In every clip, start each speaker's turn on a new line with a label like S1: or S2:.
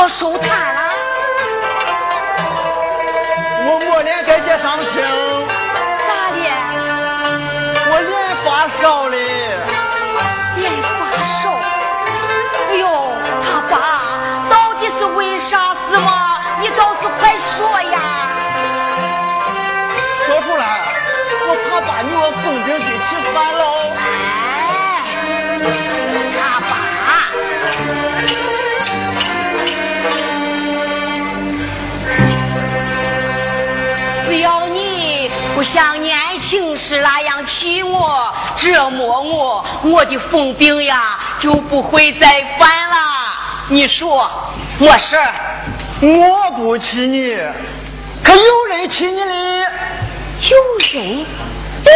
S1: 到
S2: 收摊了？
S1: 我没脸在街上听，
S2: 咋的？
S1: 我脸发烧了。
S2: 脸发烧？哎呦，他爸，到底是为啥事嘛？你倒是快说呀！
S1: 说出来，我怕把你我送进去气散喽。
S2: 哎，他爸。不像年轻时那样气我、折磨我，我的疯病呀就不会再犯了。你说，我是？
S1: 我不气你，可有人气你的。
S2: 有人？哎，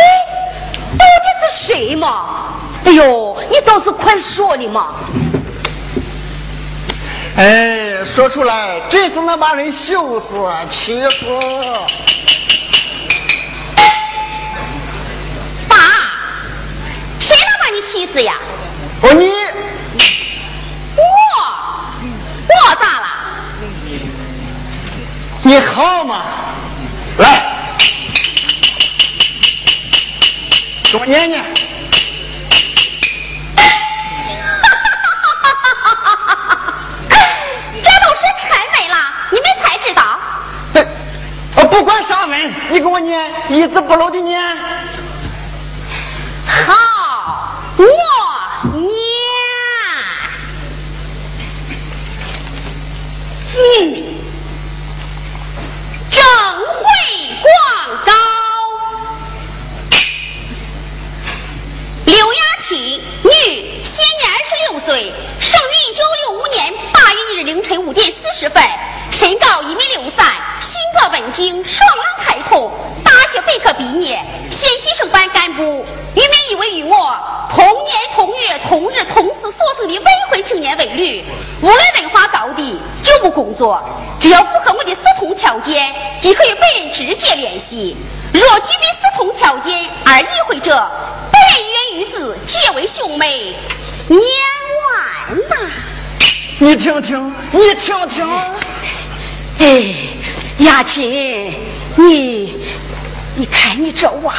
S2: 到底是谁嘛？哎呦，你倒是快说的嘛！
S1: 哎，说出来真是能把人羞死、气死。
S2: 爸，谁能把你气死呀？
S1: 哦，你
S2: 我，我咋了？
S1: 你好嘛？来，给我念念。
S2: 这都是陈文了，你们才知道。
S1: 哎，我不管啥文，你给我念，一字不漏的念。
S2: 好，我娘。嗯，正会广告。刘雅琪，女，现年二十六岁，生于一九六五年八月一日凌晨五点四十分，身高一米六三，性格文静，爽朗开通，大学本科毕业，县计生班干部。与民以为与我同年同月同日同时所生的未婚青年为侣，无论文化高低，就不工作，只要符合我的四通条件，即可与本人直接联系。若具备四通巧奸而意会者，本人愿与子结为兄妹。念完呐。
S1: 你听听，你听听。
S2: 哎，雅琴，你，你看你这娃，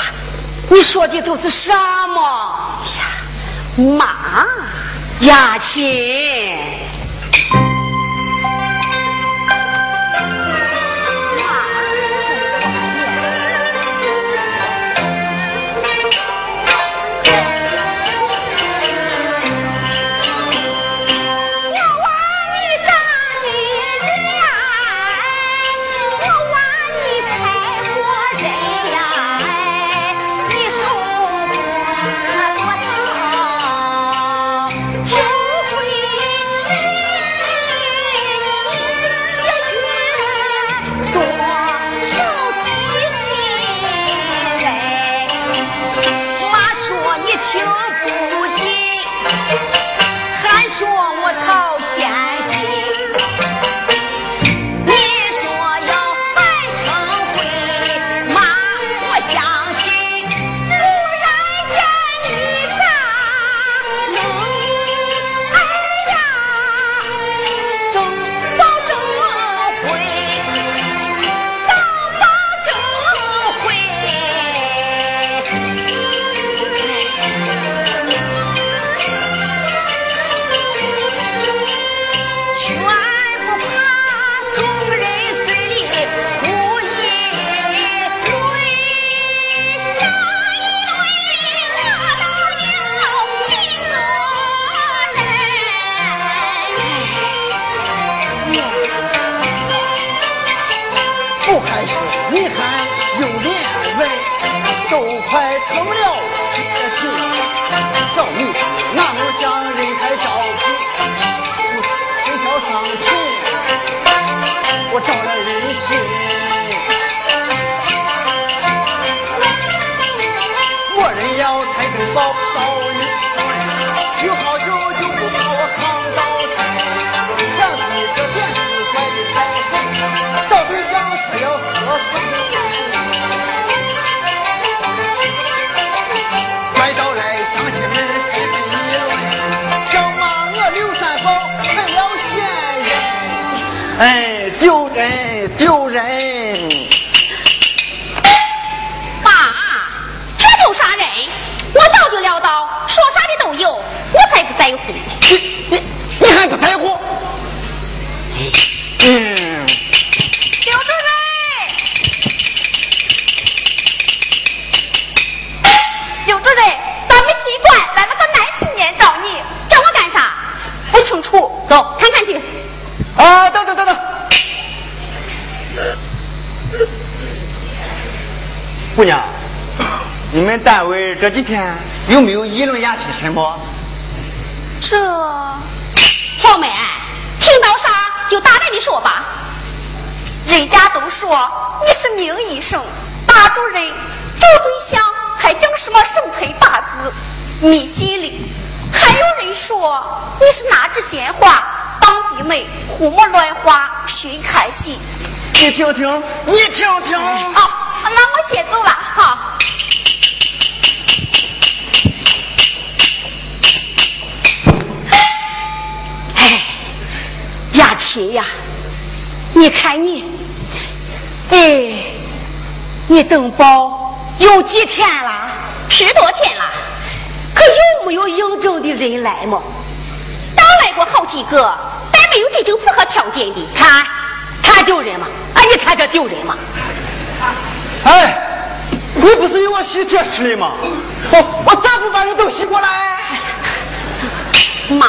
S2: 你说的都是啥嘛？呀，妈，雅琴。
S1: 都快成了铁心。赵女哪能将人太着急？不需要伤心，我招了人心。我人要才登宝少女，有好酒就不怕我扛刀山。想起这电视台的台风，到底想是要喝死
S2: 在乎。
S1: 你你你还不在乎？嗯，
S2: 刘主任，
S3: 刘主任，咱们机关来了个男青年找你，
S2: 找我干啥？
S3: 不清楚。
S2: 走，看看去。
S1: 啊，等等等等，姑娘，你们单位这几天有没有议论雅亲什么？
S3: 这
S2: 小妹，听到啥就大胆的说吧。
S3: 人家都说你是名医生，大主任找对象还讲什么生辰八字、迷信里，还有人说你是拿着鲜花当闭门，胡摸乱花寻开心。
S1: 你听听，你听听。
S3: 啊，那我先走了。
S2: 好，哎，雅琴呀，你看你，哎，你登报有几天了？十多天了。可有没有应征的人来嘛？刚来过好几个，但没有真正符合条件的。看，看丢人吗？哎，你看这丢人吗？
S1: 哎，你不是有我洗铁石的吗？我我咋不把人都洗过来？
S2: 妈，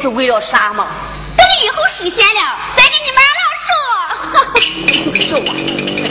S4: 是为了啥嘛？
S2: 等以后实现了，再给你妈老
S4: 说。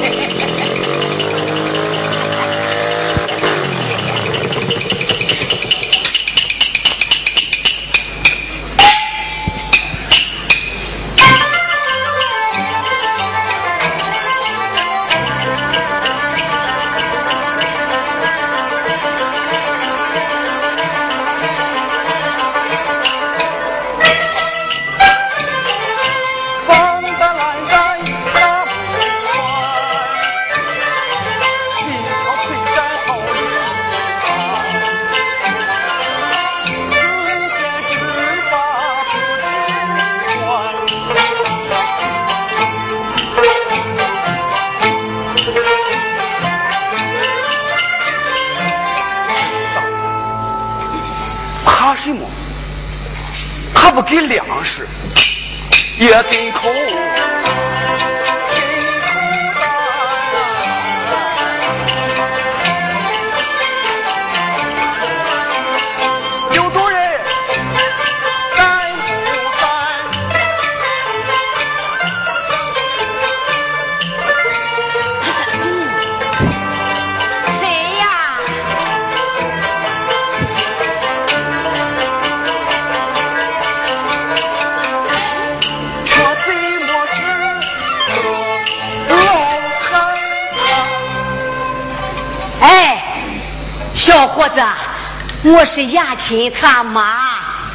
S1: 是雅琴他妈。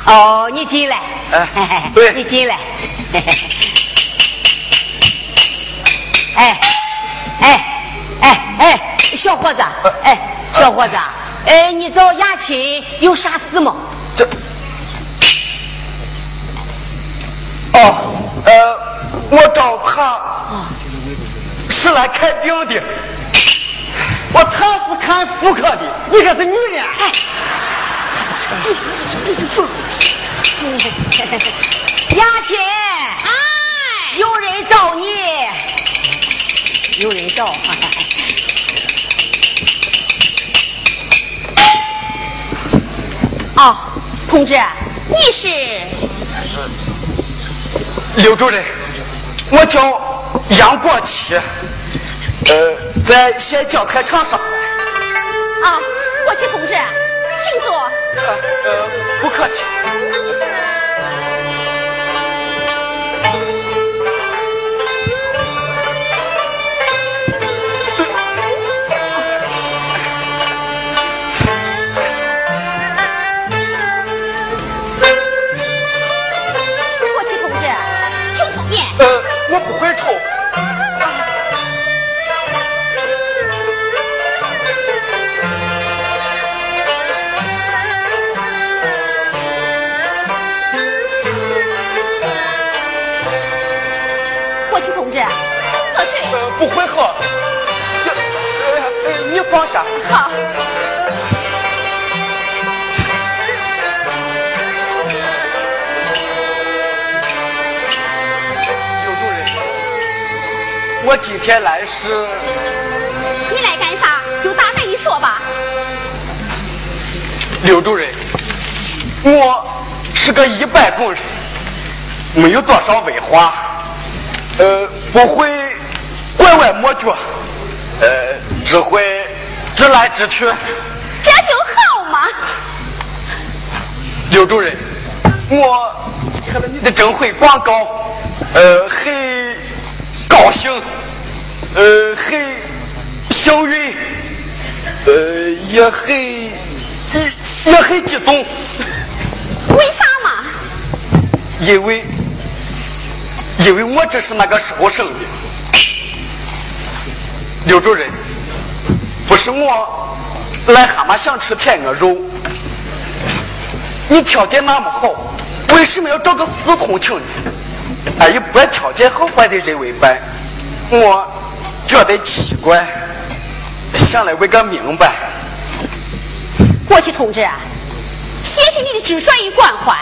S1: 哦，你进来。
S5: 哎，对，
S1: 你进来。哎，哎，哎，哎，小伙子，哎，小伙子，哎，你找雅琴有啥事吗？
S5: 这，哦，呃，我找他是来看病的。
S1: 我他是看妇科的，你可是女的。雅琴，
S2: 哎，
S1: 有人找你，有人找。
S2: 哦，同志，你是？
S5: 刘主任，我叫杨国奇。呃，在县教台场上。
S2: 啊，国旗同志，请坐。
S5: 呃，不客气。我今天来是。
S2: 你来干啥？就大胆的说吧。
S5: 刘主任，我是个一般工人，没有多少文化，呃，不会。拐弯抹角，呃，只会直来直去，
S2: 这就好嘛。
S5: 刘主任，我看了你的征婚广告，呃，很呃，很幸运，呃，也很也也很激动。
S2: 为啥嘛？
S5: 因为，因为我这是那个时候生的。刘主任，不是我癞蛤蟆想吃天鹅肉。你条件那么好，为什么要找个四通情呢？哎，以不按条件好坏的人为伴，我觉得奇怪，想来问个明白。
S2: 过去同志，谢谢你的直率与关怀。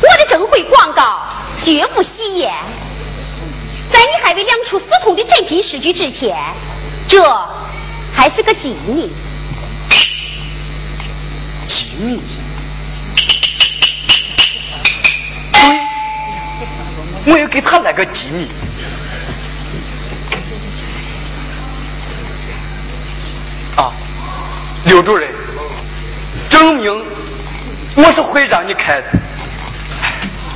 S2: 我的征婚广告绝不戏言。在你还未亮出私通的真品诗句之前，这还是个机密。
S5: 机密。对，我要给他来个机密。刘主任，证明我是会让你开的，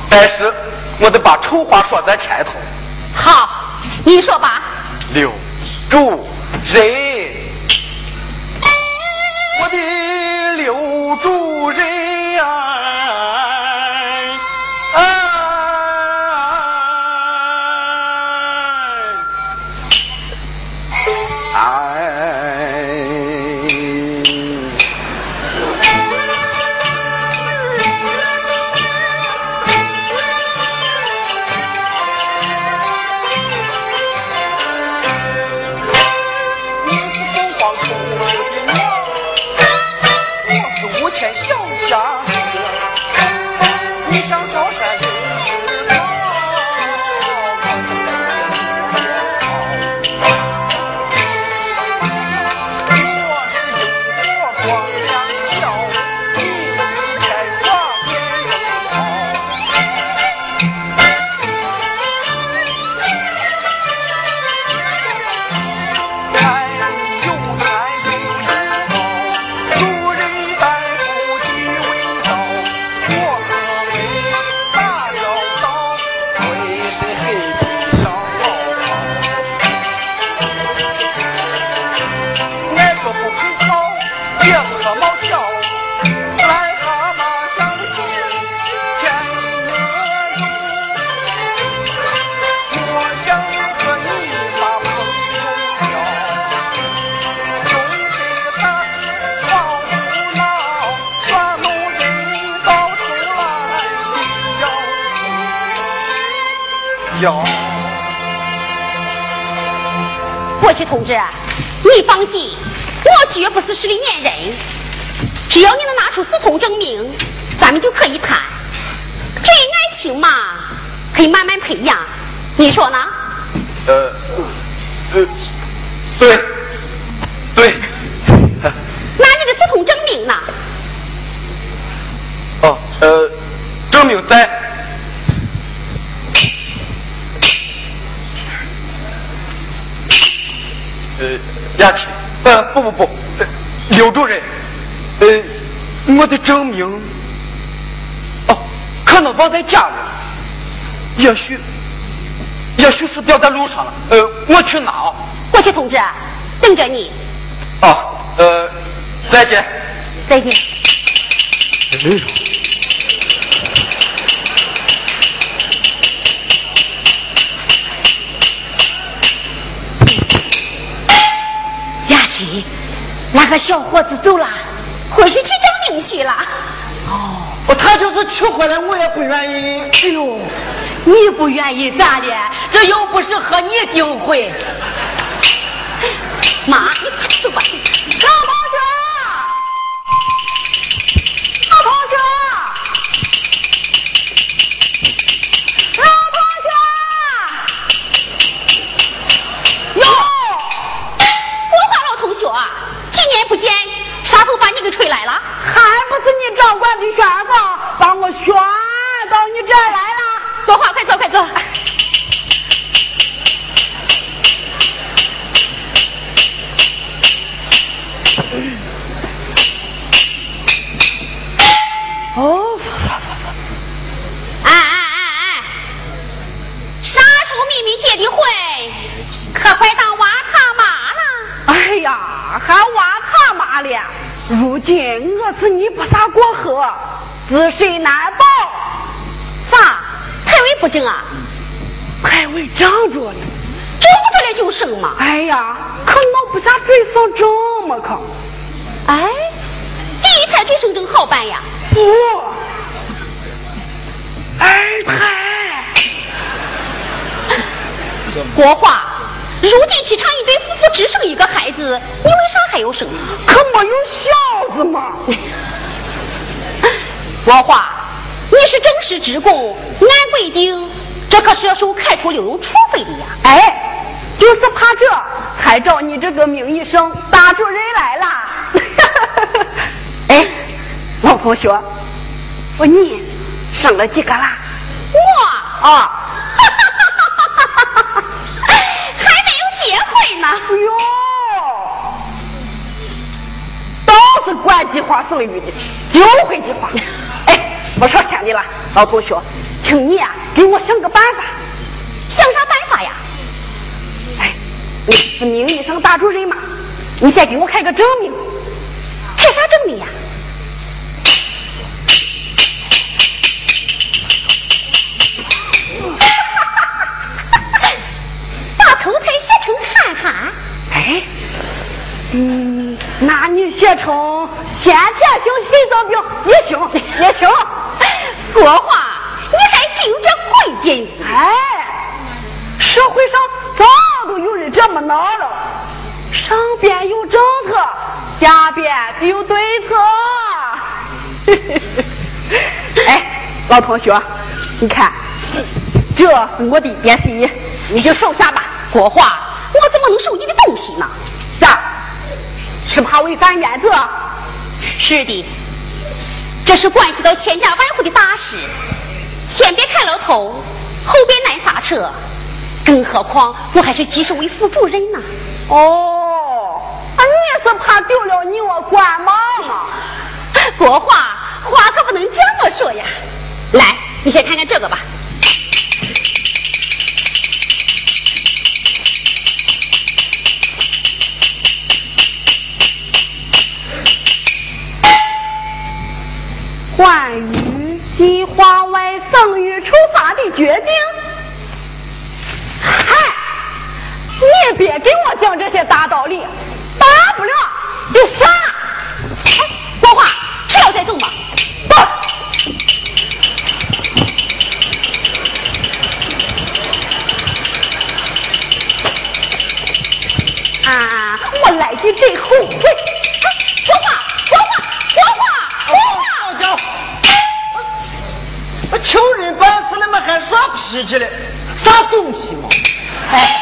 S5: 但是我得把丑话说在前头。
S2: 好，你说吧。
S5: 刘主任，我的刘主任
S2: 过去同志，你放心，我绝不是势利眼人。只要你能拿出死通证明，咱们就可以谈。至于爱情嘛，可以慢慢培养。你说呢？
S5: 呃，呃，对，对。
S2: 那你的死通证明呢？
S5: 哦，呃，证明在。呃，雅琪，呃，不不不，刘主任，呃，我的证明，哦，可能忘在家里了，也许，也许是掉在路上了，呃，我去拿。
S2: 过去同志，等着你。
S5: 哦，呃，再见。
S2: 再见。
S5: 哎呦。
S4: 那个小伙子走了，
S2: 回去去证明去了。
S1: 哦，他就是娶回来，我也不愿意。
S4: 哎呦，你不愿意咋的？这又不是和你订婚。
S2: 妈，你
S4: 是
S2: 职工，按规定，这可是要受开除留用处分的呀！
S4: 哎，就是怕这，才找你这个名医生大主任来了。
S2: 哎，
S6: 老同学，我你生了几个啦？
S2: 我
S6: 啊，
S2: 还没有结婚呢。
S6: 哎呦，都是管计划生育的，就会计划。哎，不说钱你了，老同学，请你呀、给我想个办法。
S2: 想啥办法呀？
S6: 哎，你是名医生大主任嘛？你先给我开个证明。
S2: 开啥证明呀？把头抬写成看看。
S6: 哎，嗯，那你写成先天性心脏病也行，也行。
S2: 国华，你还真有这贵点子。
S6: 哎，社会上早都有人这么闹了，上边有政策，下边得有对策。哎，老同学，你看，这是我的点心，你就收下吧。
S2: 国华，我怎么能收你的东西呢？
S6: 咋？是怕违反原则？
S2: 是的，这是关系到千家万户的大事，前边开了头，后边难刹车，更何况我还是计生委副主任呢。
S6: 哦，啊，你是怕丢了你我官吗？
S2: 国华，话可不能这么说呀。来，你先看看这个吧。
S6: 关于计划外生育处罚的决定，嗨，你也别给我讲这些大道理，大不了就算了。
S2: 哎，国华，这要再走吗？
S6: 不，啊，我来的真后悔。
S1: 我求人办事了嘛，还耍脾气嘞？啥东西嘛？
S6: 哎，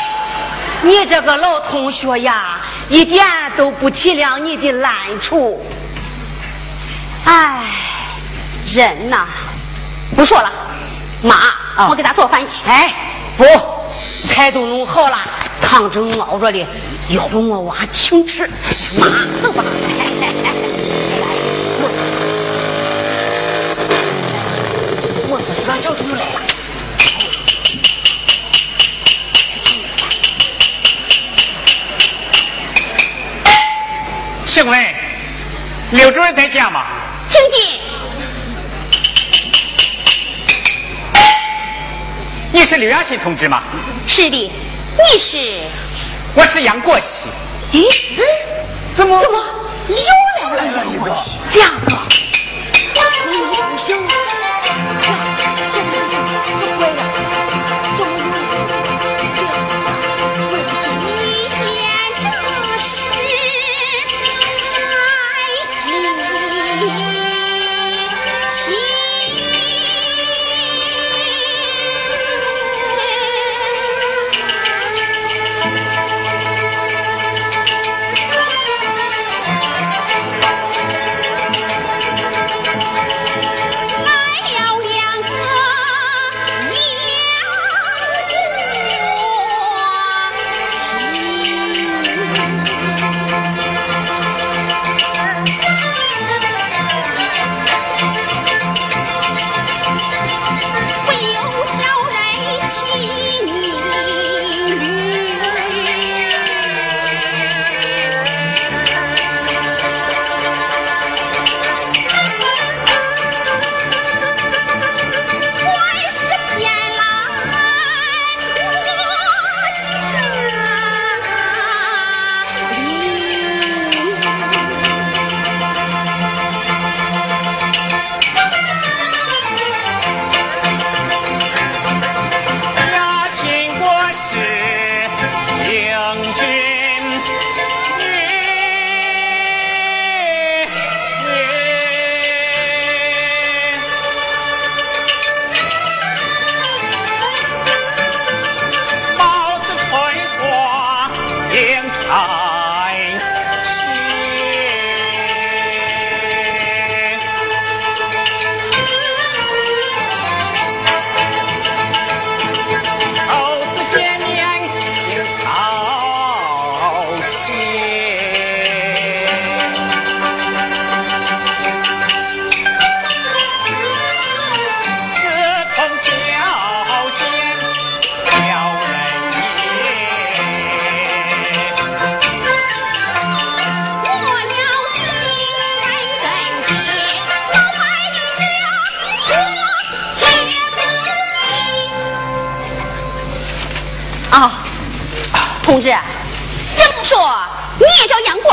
S6: 你这个老同学呀，一点都不体谅你的难处。
S2: 哎，人呐，不说了，妈，我给咱做饭去。
S6: 哎，不，菜都弄好了，汤正熬着哩，一会儿我娃请吃。妈，走吧。
S1: 我
S7: 请问刘主任在家吗？
S2: 请进。
S7: 你是刘亚新同志吗？
S2: 是的，你是？
S7: 我是杨国旗。
S2: 咦，
S1: 哎，怎么
S2: 怎么又来了
S1: 一个？
S2: 两个？不行，
S6: 回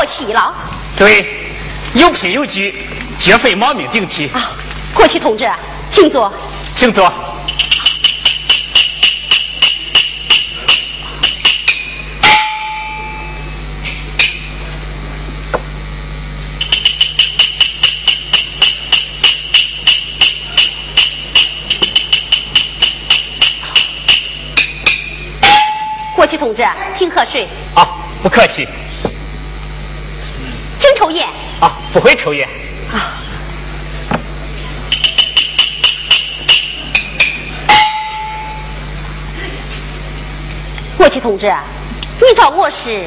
S2: 叫杨国旗了？
S7: 对，有凭有据，绝非冒名顶替。
S2: 啊，过去同志，请坐。
S7: 请坐。
S2: 国旗同志，请喝水。
S7: 啊，不客气。
S2: 请抽烟。
S7: 啊，不会抽烟。
S2: 国旗同志，你找我是？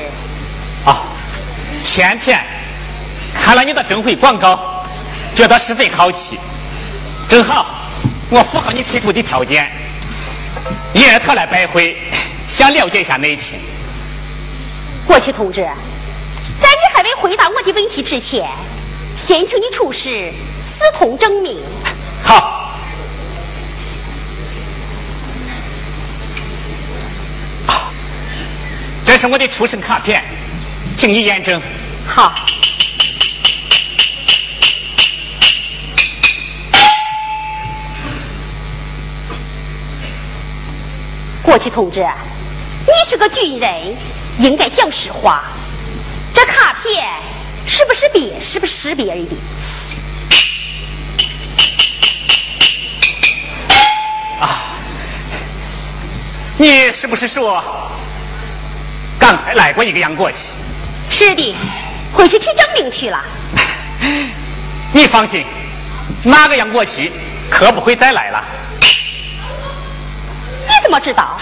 S7: 啊，前天看了你的征婚广告，觉得十分好奇，正好我符合你提出的条件，因而特来拜会，想了解一下内情。
S2: 国旗同志，在你还没回答我的问题之前，先请你出示司通证明。
S7: 好。啊这是我的出生卡片，请你验证。
S2: 好。国旗同志，你是个军人，应该讲实话。这卡片是不是别是不是别人的？
S7: 你是不是说刚才来过一个杨国旗？
S2: 是的，回去取证明去了。
S7: 你放心，那个杨国旗可不会再来了。
S2: 你怎么知道？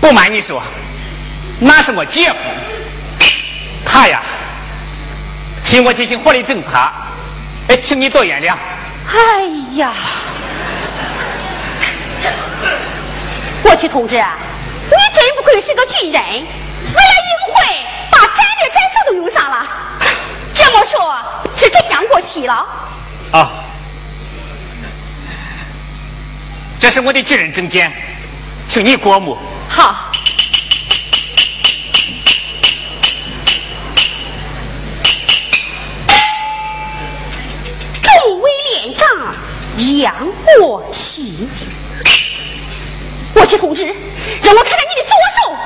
S7: 不瞒你说，那是我姐夫，他呀替我进行火力侦查，哎，请你多原谅。
S2: 哎呀，国旗同志，你真不愧是个军人，为了应会把战略战术都用上了。这么说，是真杨国旗了？
S7: 啊，这是我的军人证件，请你过目。
S2: 好。众位连长杨国旗，国旗同志，让我看看你的左手。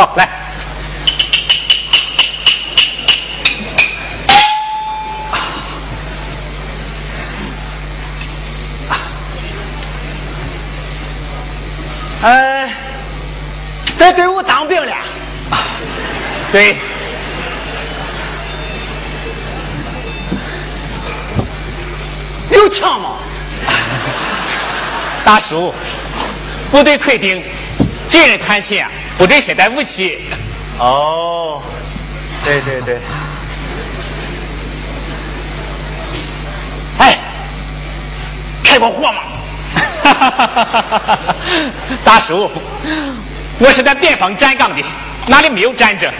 S2: 好，来。
S1: 呃，在队伍当兵了，
S7: 对，
S1: 有枪吗？
S7: 大叔，部队规定，军人探亲啊，我这携担不起。
S1: 哦，对对对。
S7: 哎，开过货吗？
S2: 大叔，我是在边防站岗的，哪里没有站着？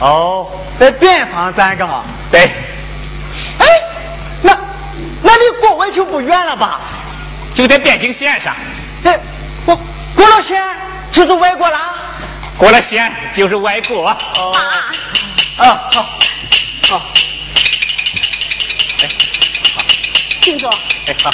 S1: 哦，在边防站岗啊？
S2: 对。
S1: 哎，那那离国外就不远了吧？
S2: 就在边境线上。
S1: 哎，我过了线就是外国了。
S2: 过了线就是外国。
S8: 哦。
S1: 啊，好，好。
S8: 哎，请坐。
S2: 哎，好。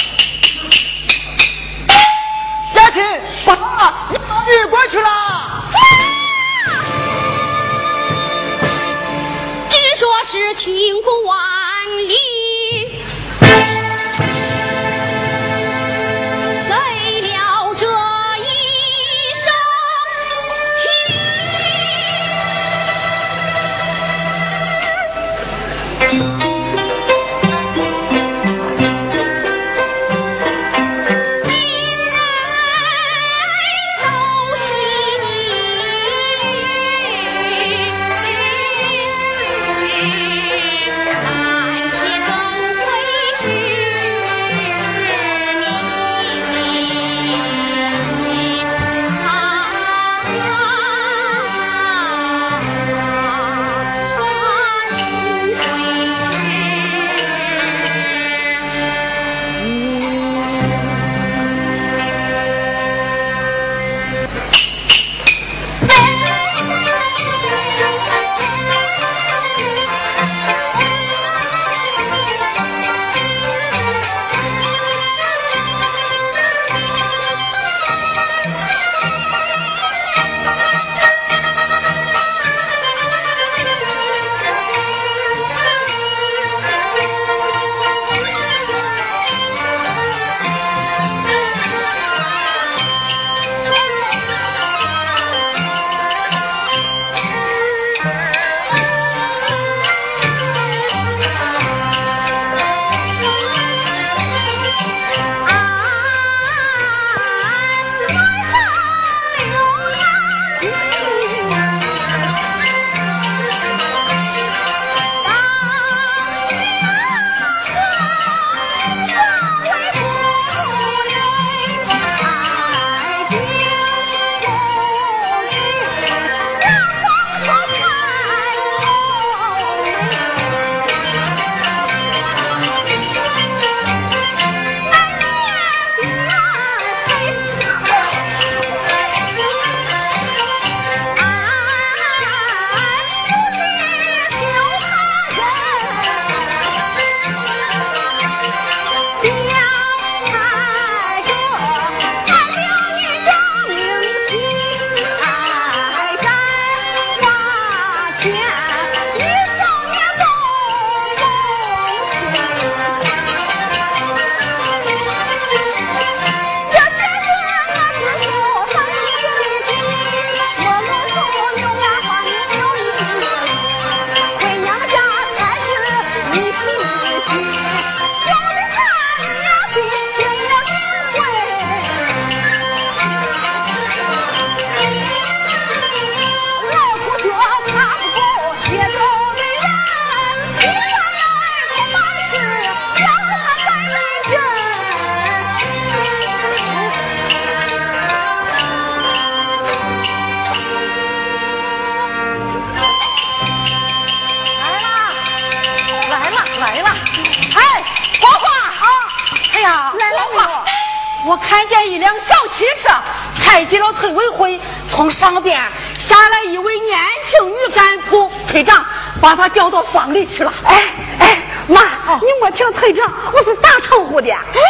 S4: 把她叫到房里去了。
S6: 哎哎，妈，你莫听村长，我是咋称呼的？哎，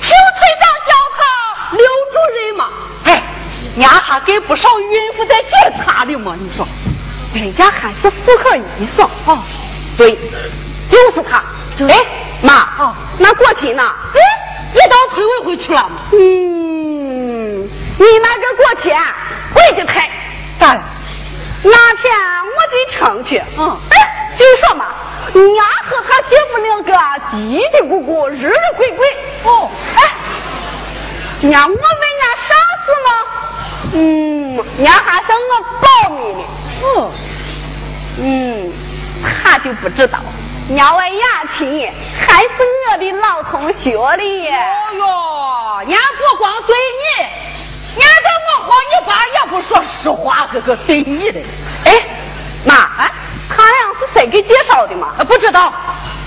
S4: 听村长叫他刘主任嘛。哎，伢还给不少孕妇在检查的嘛，你说，
S6: 人家还是妇科医生。
S4: 哦，
S6: 对，就是他。哎，妈，
S4: 哦，
S6: 那过去呢？
S4: 哎。也到村委会去了
S6: 嗯，你那个过钱贵的太，
S4: 咋了？
S6: 那天我进城去，
S4: 嗯，
S6: 哎，就说嘛，伢和他姐夫两个嘀嘀咕咕，日日鬼鬼。
S4: 哦，
S6: 哎，伢我问伢啥事呢？嗯，伢还向我保密呢。
S4: 哦，
S6: 嗯，他就不知道。两位牙亲，还是我的老同学哩。
S4: 哦哟，俺不光对你，俺跟我和你爸也不说实话，哥哥对你的。
S6: 哎，妈，哎，他俩是谁给介绍的嘛？
S4: 不知道，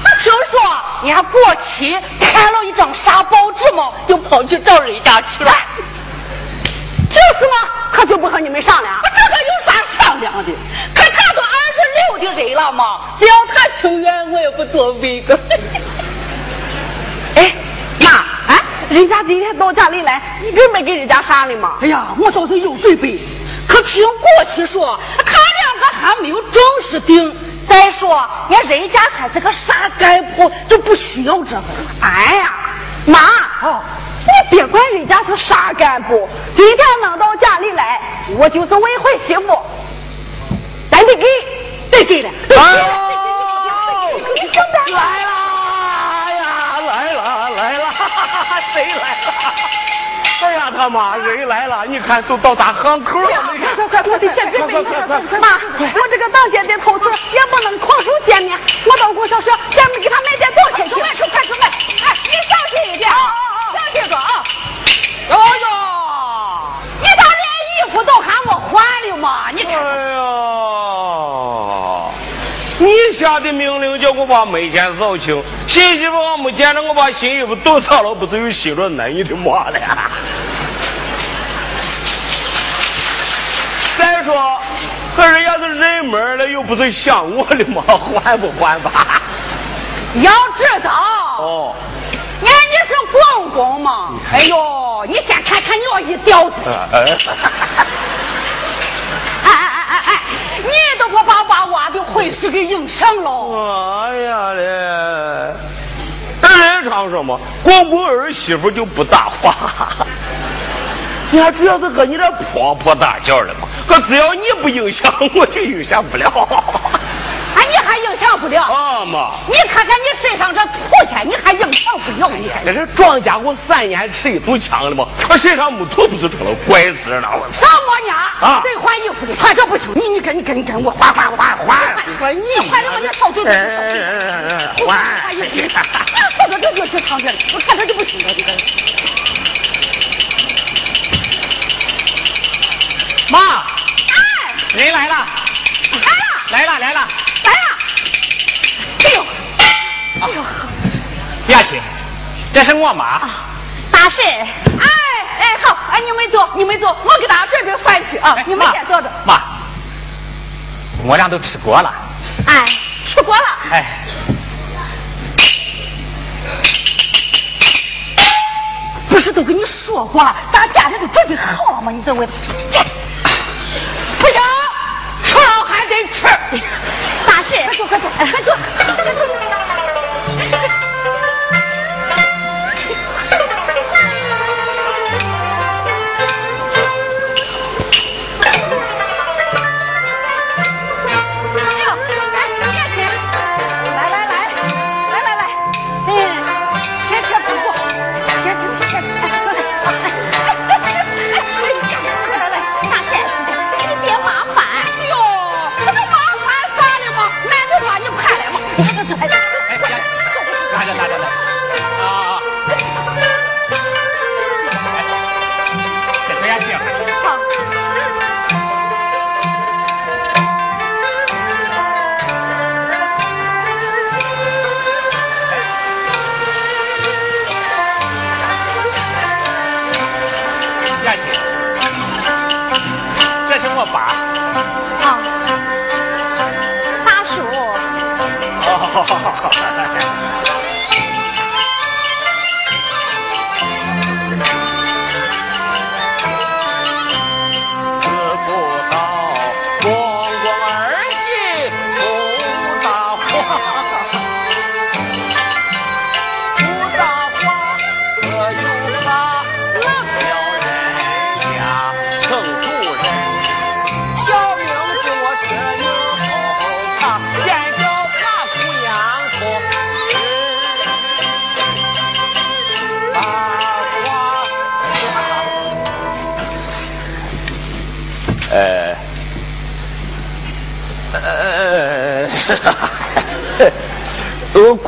S4: 只听说俺过期看了一张啥报纸嘛，就跑去找人家去了。
S6: 就是嘛，他就不和你们商量。
S4: 这个有啥商量的？可他都二十六的人了嘛，只要他情愿，我也不多问个。
S6: 哎，妈，哎，人家今天到家里来，你准备给人家啥的嘛？
S4: 哎呀，我倒是有准备，可听过去说，他两个还没有正式定。再说，俺人家还是个啥干部，就不需要这个。
S6: 哎呀，妈，哦。管人家是啥干部，今天能到家里来，我就是未婚媳妇，咱得给，得给了。
S5: 来啦！哎呀，来了来了，谁来了？哎呀，他妈人来了！你看都到咱巷口了，你看，
S6: 快快快，得见准备妈，我这个当街的头子也不能空手见面，我到供销社，
S9: 的命令叫我把门前扫清，新媳妇我没见着，我把新衣服都扫了，不是有新了那你的妈了！再说，可人家是认门了，又不是想我的嘛，还不还吧？
S4: 要知道哦。俺你是公公嘛？哎呦，你先看看你那一吊子！哎哎娃的婚事给影响了！
S9: 哎呀嘞！人常说嘛，光顾儿媳妇就不搭话。你还主要是和你这婆婆打架的嘛？可只要你不影响，我就影响不了。
S4: 不了
S9: 啊妈！
S4: 你看看你身上这土钱，你还影响不了你？
S9: 那这庄家我三年吃一堵枪的嘛，我身上没土不是成了怪事了？
S4: 我什么呢？啊！得换衣服的，穿这不行。你你跟你跟你跟我换换换换！
S9: 换
S4: 你换的我你少嘴嘴。
S9: 换
S4: 换衣服。你说着这就去长街了，我看这就不行了，这个。
S7: 妈！哎，人来了。来了。来了来了。
S4: 哎呦，哎呦，
S7: 亚琴，这是我妈。
S2: 大婶，
S4: 哎哎好，哎你们坐，你们坐，我给大家准备饭去啊，你们先坐着。
S7: 妈，我俩都吃过了。
S2: 哎，吃过了。哎，
S4: 不是都跟你说过了，咱家里都准备好了吗？你在外头，不行，吃了还得吃。
S2: 大婶，
S4: 快坐，快坐，快坐，快坐。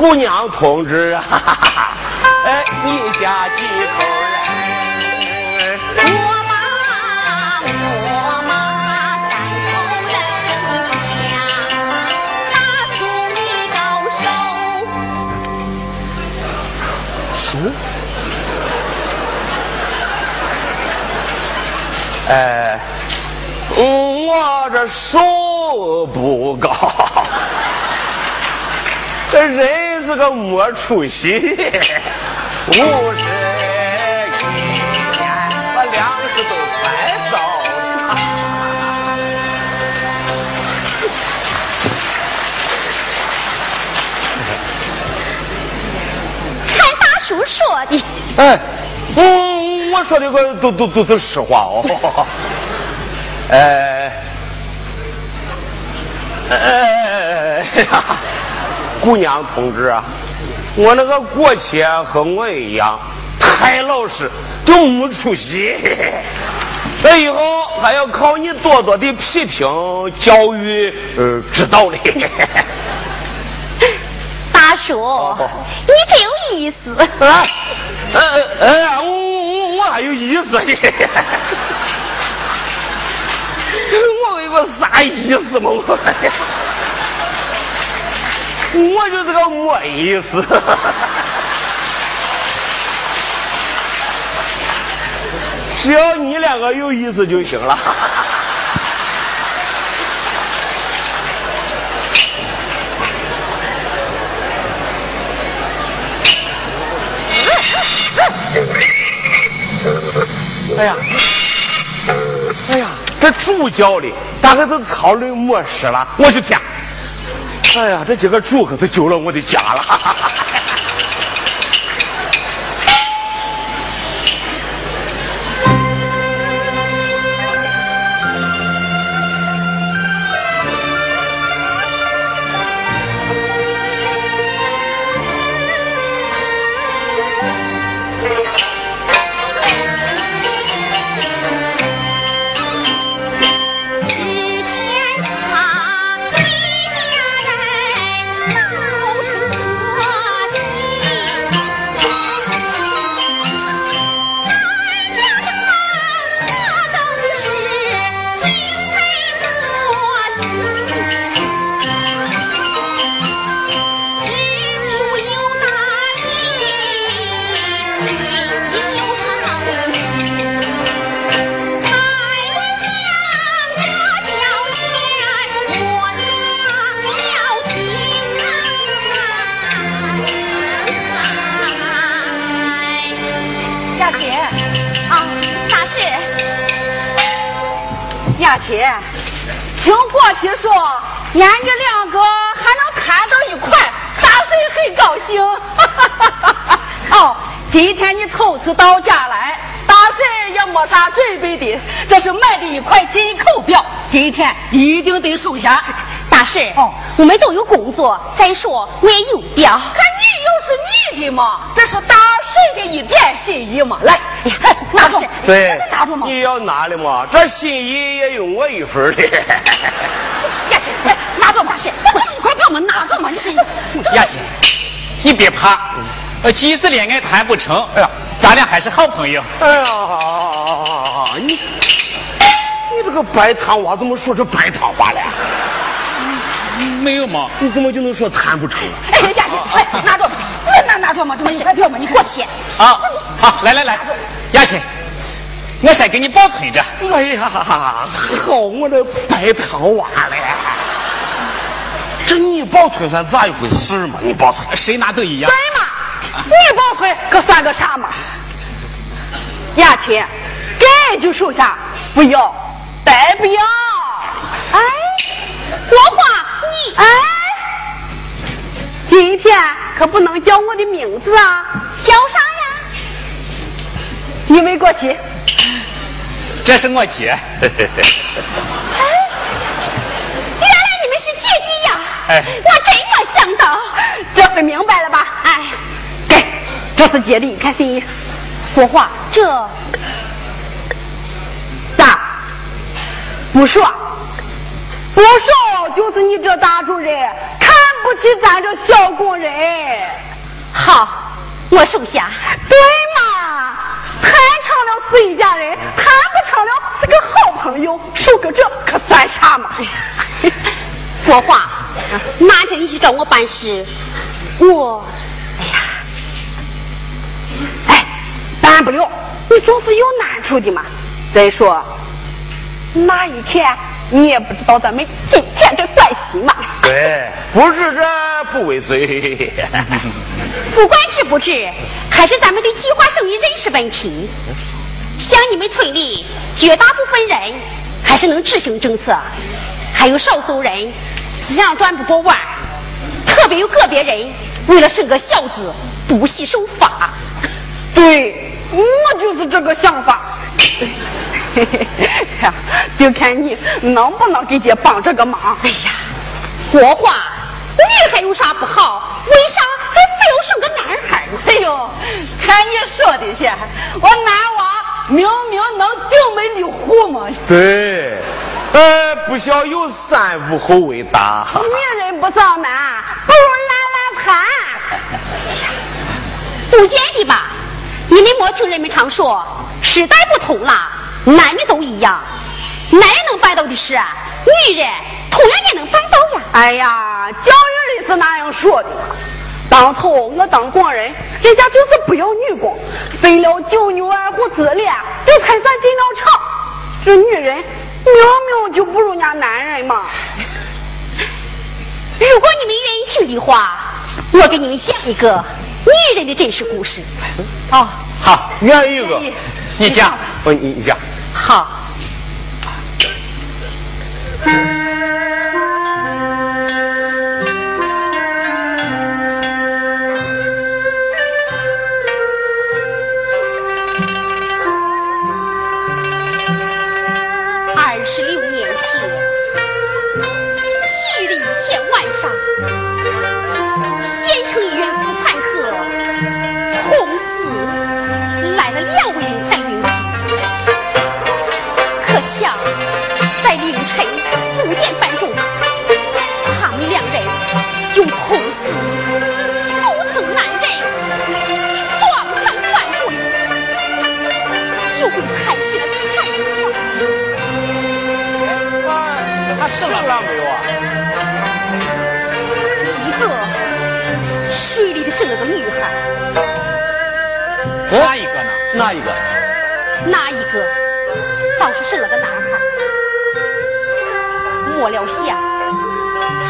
S9: 姑娘同志啊，哎，你家几口人？
S2: 我妈，我妈三口人家，大叔你高手。
S9: 哎，我这手不高，这人是个没出息，五十一年把粮食都白糟了。
S2: 看大叔说的，
S9: 哎，嗯，我说的个都都都是实话哦。哎，哎呀，姑娘同志啊，我那个过去和我一样，太老实就没出息。那以后还要靠你多多的批评教育，呃，指导嘞。
S2: 大叔，你真有意思。
S9: 哎，呃哎呀，我我我还有意思呢。我有个啥意思嘛？我我就是个没意思。只要你两个有意思就行了。哎呀，哎呀，这猪叫的，大概是草里没屎了。我去天！哎呀，这几个猪可是救了我的家了。
S6: 听过去说，俺你两个还能谈到一块，大婶很高兴。哦，今天你头次到家来，大婶也没啥准备的，这是买的一块进口表，今天一定得收下。
S2: 大婶，
S6: 哦
S2: 我们都有工作，再说我也有表。
S6: 可你又是你的嘛，这是大婶的一点心意嘛。来，哎拿着，
S9: 对
S6: 你拿着嘛。
S9: 你要拿的嘛，这心意也有我一份儿的。
S6: 雅琴，来拿着嘛，大婶，我几块表嘛，拿着嘛，你是。
S7: 雅琴，你别怕，呃，即使恋爱谈不成，
S9: 哎呀
S7: 咱俩还是好朋友。
S9: 哎呀，你你这个白糖娃怎么说这白糖话了？
S7: 没有嘛？
S9: 你怎么就能说谈不成？
S6: 哎，雅琴，来拿着，来拿拿着嘛，这么一块票嘛，你过去。
S7: 啊，好，来来来，雅琴，我先给你保存着。
S9: 哎呀，好我的白糖娃嘞！这你保存算咋一回事嘛？你保存
S7: 谁拿都一样。
S6: 对嘛，你保存可算个啥嘛？雅姐，该就收下，不要白不要。
S2: 哎，国华，你
S6: 哎，今天可不能叫我的名字啊！
S2: 叫啥呀？
S6: 你没过去，
S7: 这是我姐。
S2: 哎原来你们是姐弟呀！
S7: 哎
S2: 我真没想到。
S6: 这回明白了吧？
S2: 哎，
S6: 给，这是姐的一看心意。国华，
S2: 这
S6: 咋？不说，不少就是你这大主人看不起咱这小工人。
S2: 好，我收下。
S6: 对嘛，谈成了是一家人，谈不成了是个好朋友，收个这可算啥嘛？
S2: 国华，哪天你去找我办事，我，哎呀，
S6: 哎，办不了，你总是有难处的嘛。再说，哪一天你也不知道咱们今天这关系嘛。
S9: 对，不治这不为罪。
S2: 不管治不治，还是咱们对计划生育认识问题。像你们村里绝大部分人还是能执行政策，还有少数人思想转不过弯特别有个别人为了生个小子不惜守法。
S6: 对，我就是这个想法。就看你能不能给姐帮这个忙。
S2: 哎呀，国华，女孩有啥不好？为啥还非要生个男孩呢？
S4: 哎呦，看你说的去，我男娃明明能顶美丽虎嘛。
S9: 对，呃，不孝有三，无后为大。
S6: 女人不上男，不如懒懒盘。
S2: 哎呀不见的吧？你们没听人们常说，时代不同了，男女都一样。男人能办到的事，女人同样也能办到呀。
S6: 哎呀，教育里是那样说的。当初我当工人，人家就是不要女工，为了九牛二虎之力，就才算进了厂。这女人明明就不如人家男人嘛。
S2: 如果你们愿意听的话，我给你们讲一个女人的真实故事。
S6: 哦，
S9: 好，愿意个，
S7: 你讲，
S9: 我你你讲。
S2: 好。嗯
S7: 哪一个呢？
S9: 哪一个？
S2: 哪一个倒是生了个男孩。末了想，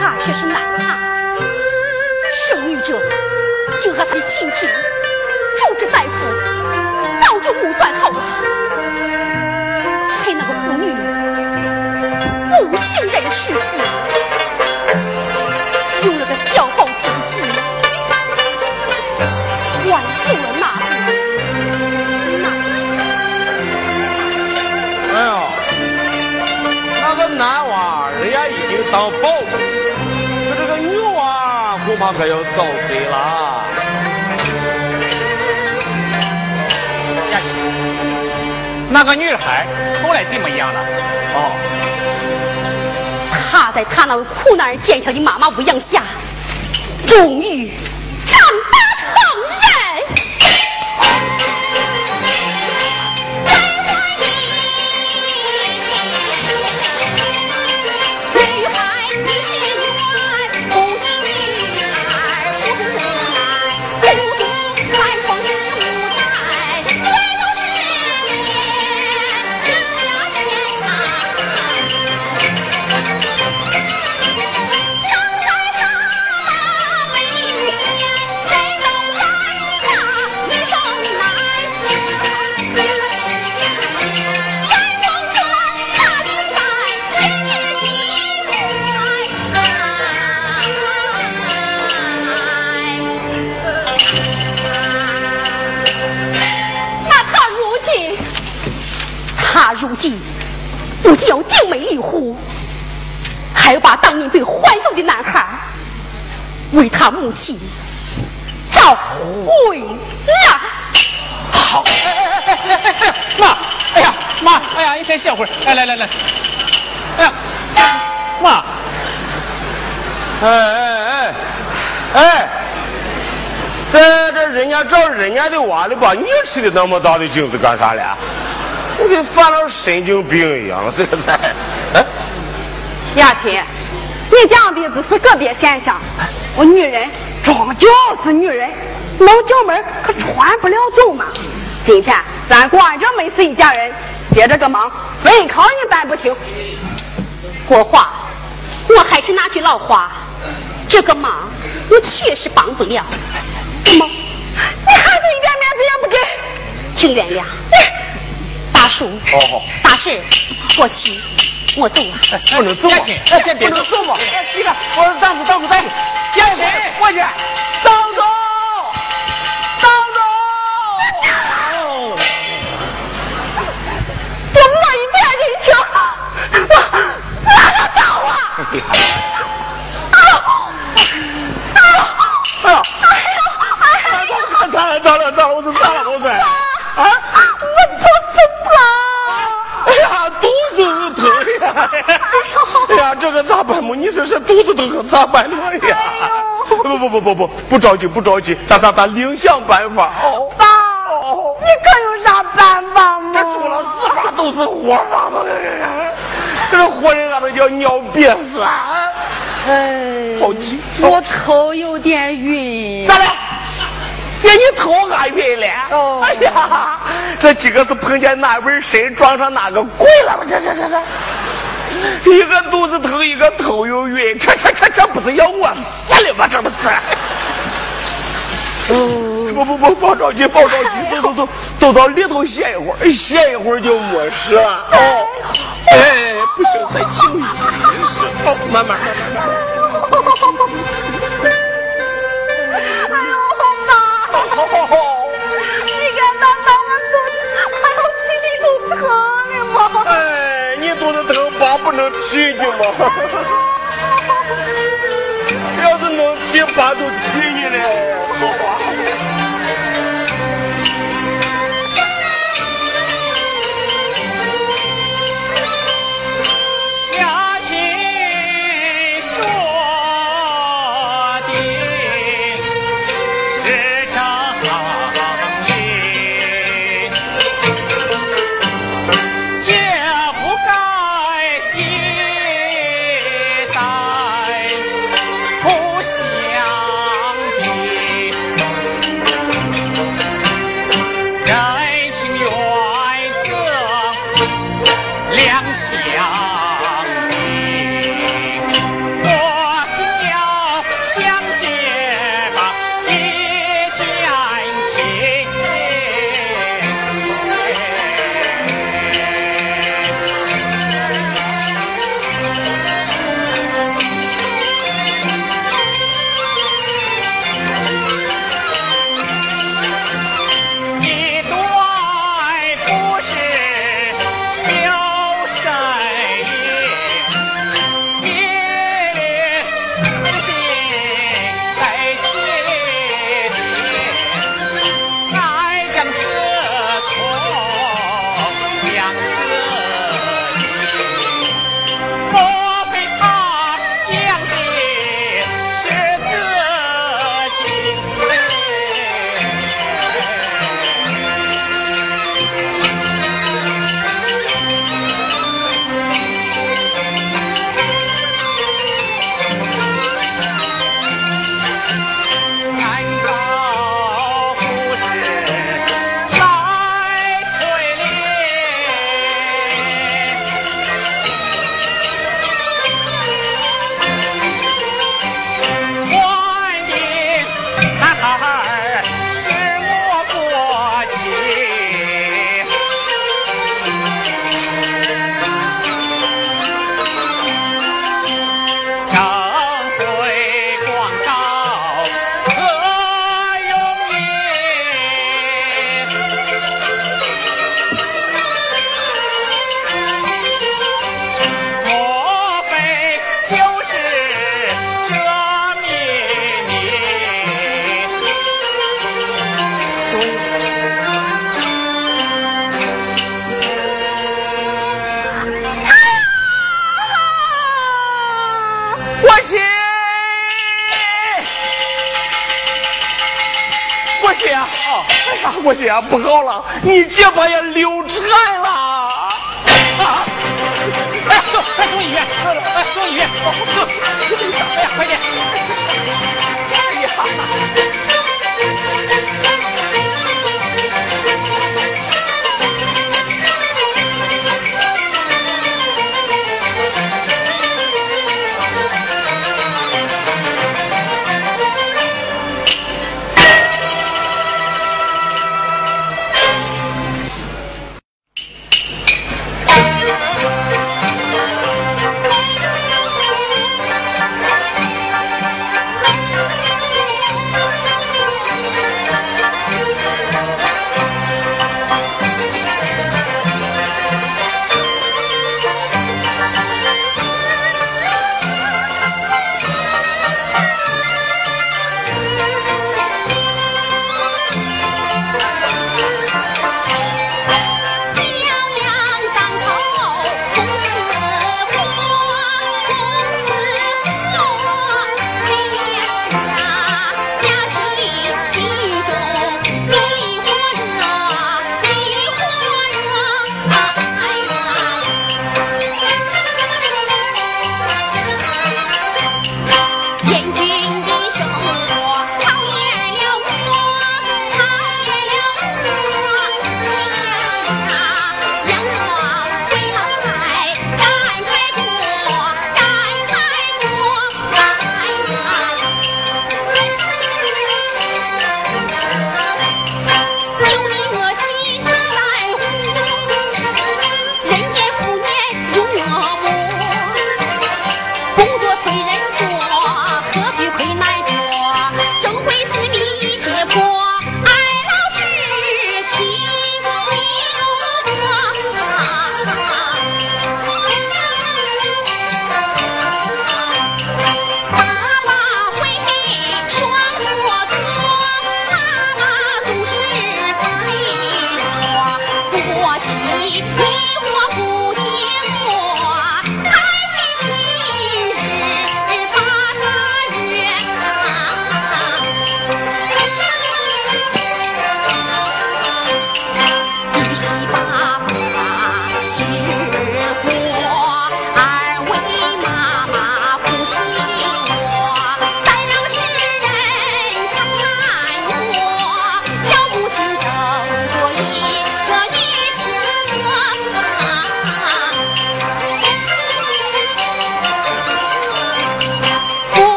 S2: 他却是难产，生育者竟和他的亲戚主治大夫早就估算好了，趁那个妇女不省人事时，
S9: 当保姆，可这个女娃恐怕可要遭罪了。
S7: 亚琪，那个女孩后来怎么样了？
S9: 哦，
S2: 她在她那位苦难而坚强的妈妈抚养下，终于不仅要定美离婚，还要把当年被怀走的男孩为他母亲找回来。
S7: 好，哎哎哎哎哎哎，妈，哎呀妈，哎呀，你先歇会儿，来来来来，哎呀，妈，
S9: 哎哎哎，哎，这这人家找人家的娃的把你吃的那么大的镜子干啥了？你跟犯了神经病一样，这个才。哎，
S6: 雅琴，你讲的只是个别现象，我女人终究是女人，老角门可穿不了走嘛。今天咱光着没是一家人，接这个忙非靠你办不清。
S2: 国华，我还是那句老话，这个忙我确实帮不了。怎么，
S6: 你还是一点面子也不给？
S2: 请原谅。大叔，大婶，我去，我走了。
S9: 不能走，
S7: 那先别
S9: 走嘛。哎，你看，我说丈夫，丈夫，大夫，
S7: 杨谁？
S9: 过去，张总，张总，
S6: 就我一点人情，我哪能找啊？哎呦，
S9: 哎呀，哎呀，哎呀，咋咋了？咋了？咋了？我是咋了？我是啊，
S6: 我肚子疼。
S9: 哎呀，肚子疼呀！哎呀，这个咋办嘛？你说这肚子疼可咋办嘛？哎呀，不不不不不，不着急不着急，咱咱咱另想办法哦。
S6: 爸，你可有啥办法吗？
S9: 这除了死法都是活法嘛？这个活人俺们叫尿憋死啊！
S4: 哎，
S9: 好急，
S4: 我头有点晕。
S9: 咋了？给你头还晕了？
S4: 哦
S9: 哎呀，这几个是碰见哪位神撞上哪个鬼了？这这这这，一个肚子疼，一个头又晕，这这这这不是要我死了吗？这不是？不不不，别着急，别着急，走走走，走到里头歇一会儿，歇一会儿就没事了。哦，哎，不行，再请一是，好，慢慢慢慢慢慢。
S6: 哎呦，妈！你看到到我肚子还有气里都疼的吗？
S9: 肚子疼，爸不能气你吗？要是能气，爸就踢你了，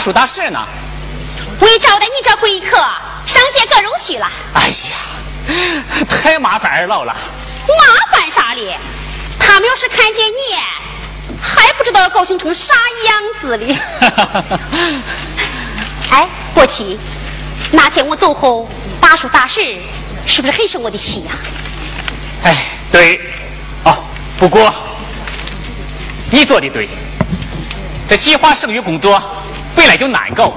S7: 大叔大事呢？
S2: 为招待你这贵客，上街割肉去了。
S7: 哎呀，太麻烦二老了。
S2: 麻烦啥哩？他们要是看见你，还不知道要高兴成啥样子哩。哎，国旗，那天我走后，大叔大婶是不是很生我的气呀？
S7: 哎，对，哦，不过你做的对，这计划生育工作本来就难搞，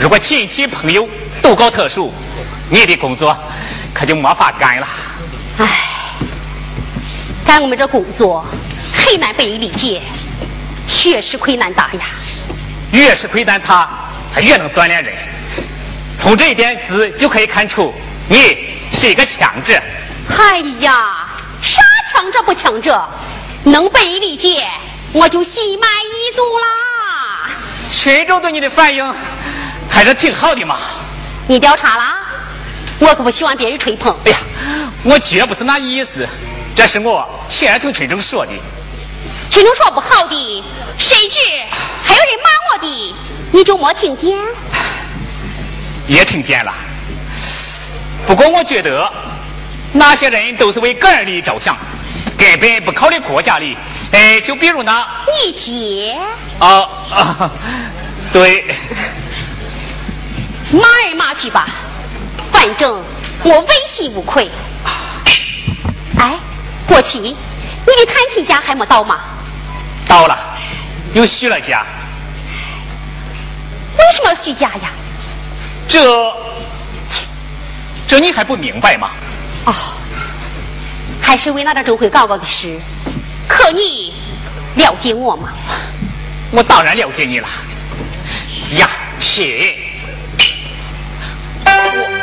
S7: 如果亲戚朋友都搞特殊，你的工作可就没法干了。
S2: 唉，干我们这工作很难被人理解，确实困难大呀。
S7: 越是困难，他才越能锻炼人。从这一点子就可以看出，你是一个强者。
S2: 哎呀，啥强者不强者，能被人理解，我就心满。
S7: 群众对你的反应还是挺好的嘛。
S2: 你调查了？我可不喜欢别人吹捧。
S7: 哎呀，我绝不是那意思，这是我亲耳听群众说的。
S2: 群众说不好的，甚至还有人骂我的，你就没听见？
S7: 也听见了。不过我觉得，那些人都是为个人利益着想，根本不考虑国家利益。哎，就比如那
S2: 你接
S7: 啊啊，对，
S2: 骂人骂去吧，反正我问心无愧。哎，国旗，你的探亲家还没到吗？
S7: 到了，又续了假。
S2: 为什么要续假呀？
S7: 这，这你还不明白吗？
S2: 哦，还是为那点周会告告的事。可你了解我吗？
S7: 我当然了解你了。呀，谢。我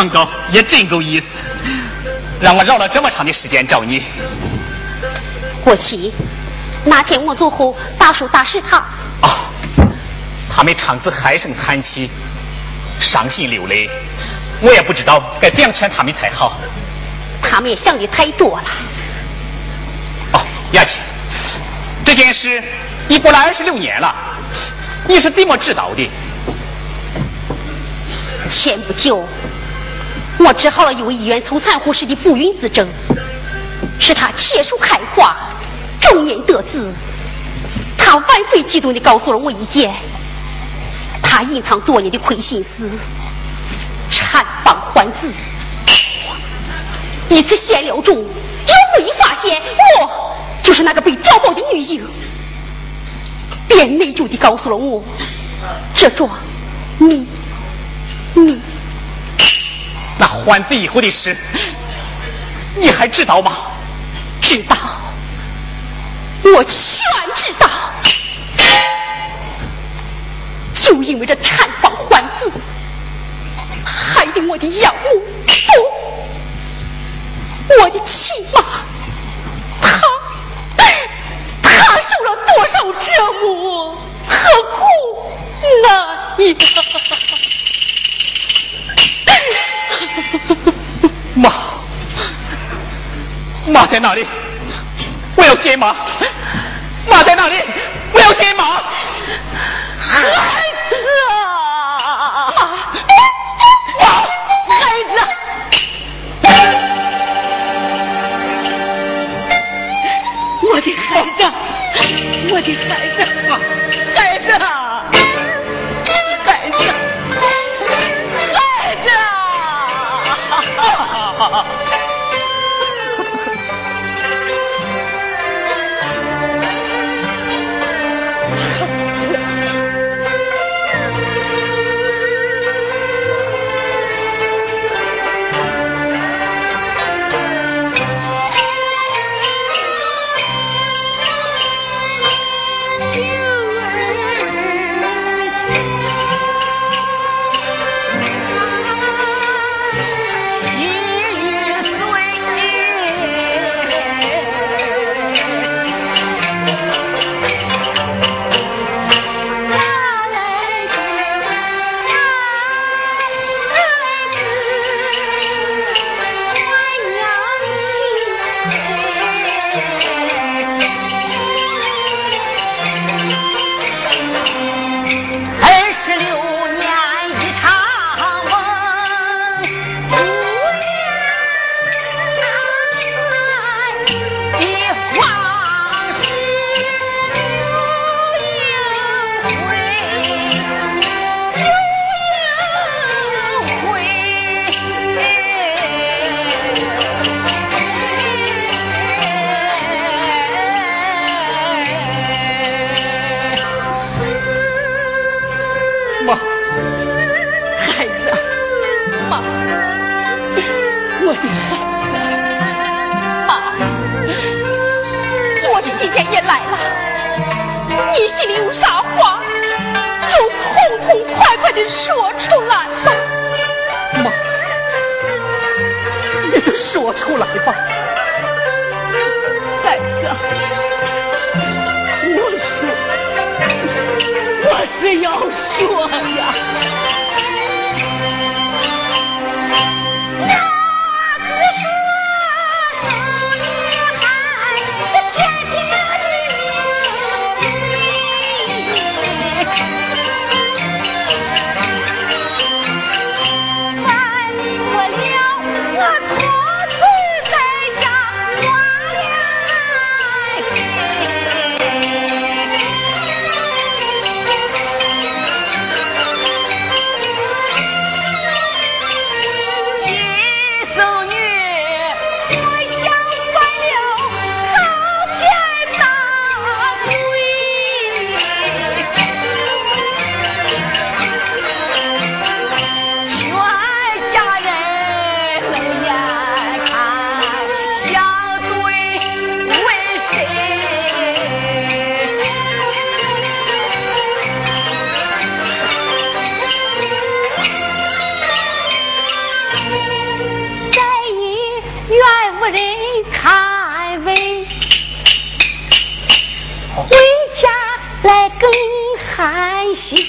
S7: 广告也真够意思，让我绕了这么长的时间找你。
S2: 国旗，那天我走后，大叔大石他
S7: 啊，他们唱词唉声叹气，伤心流泪，我也不知道该怎样劝他们才好。
S2: 他们也想的太多了。
S7: 哦，雅琪，这件事已过了二十六年了，你是怎么知道的？
S2: 前不久，我治好了一位医院从残护士的不孕之症，使她切数开花，中年得子。他万分激动地告诉了我一件他隐藏多年的亏心事：产房换子。一次闲聊中，有一发现我就是那个被调包的女婴，便内疚地告诉了我这桩谜。你
S7: 那换子以后的事，你还知道吗？
S2: 知道，我全知道。就因为这产房换子，害得我的养母，不我的亲妈，她，她受了多少折磨和苦难呀！
S7: 妈，妈在哪里？我要见妈。妈在哪里？我要见妈。
S4: 孩子啊，妈，孩子，我的孩子，我的孩子，孩子。
S7: 愿我出来吧孩子我是我是要说呀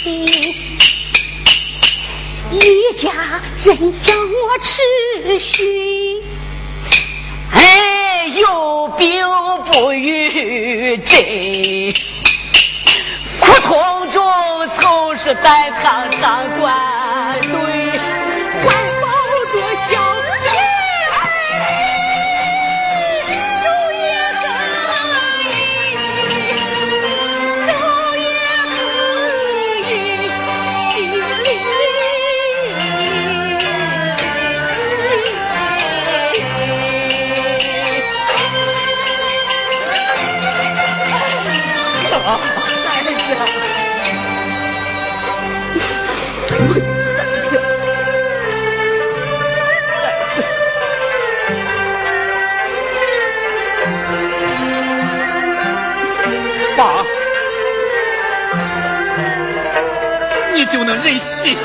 S7: 心。一家人叫我持续，哎，有病不与诊，苦痛中总是胆堂上断
S4: 就能任性。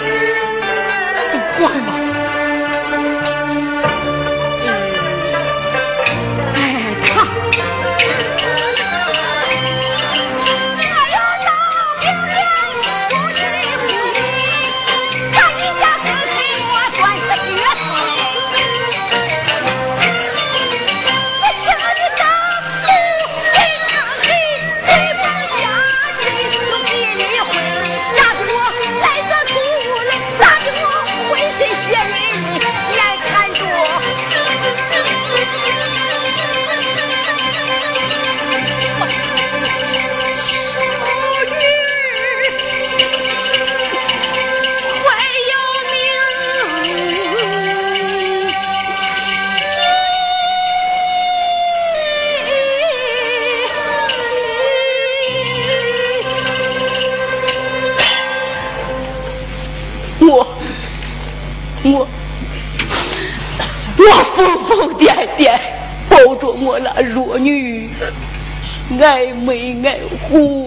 S4: 疯疯癫癫抱着我那弱女，爱没爱护，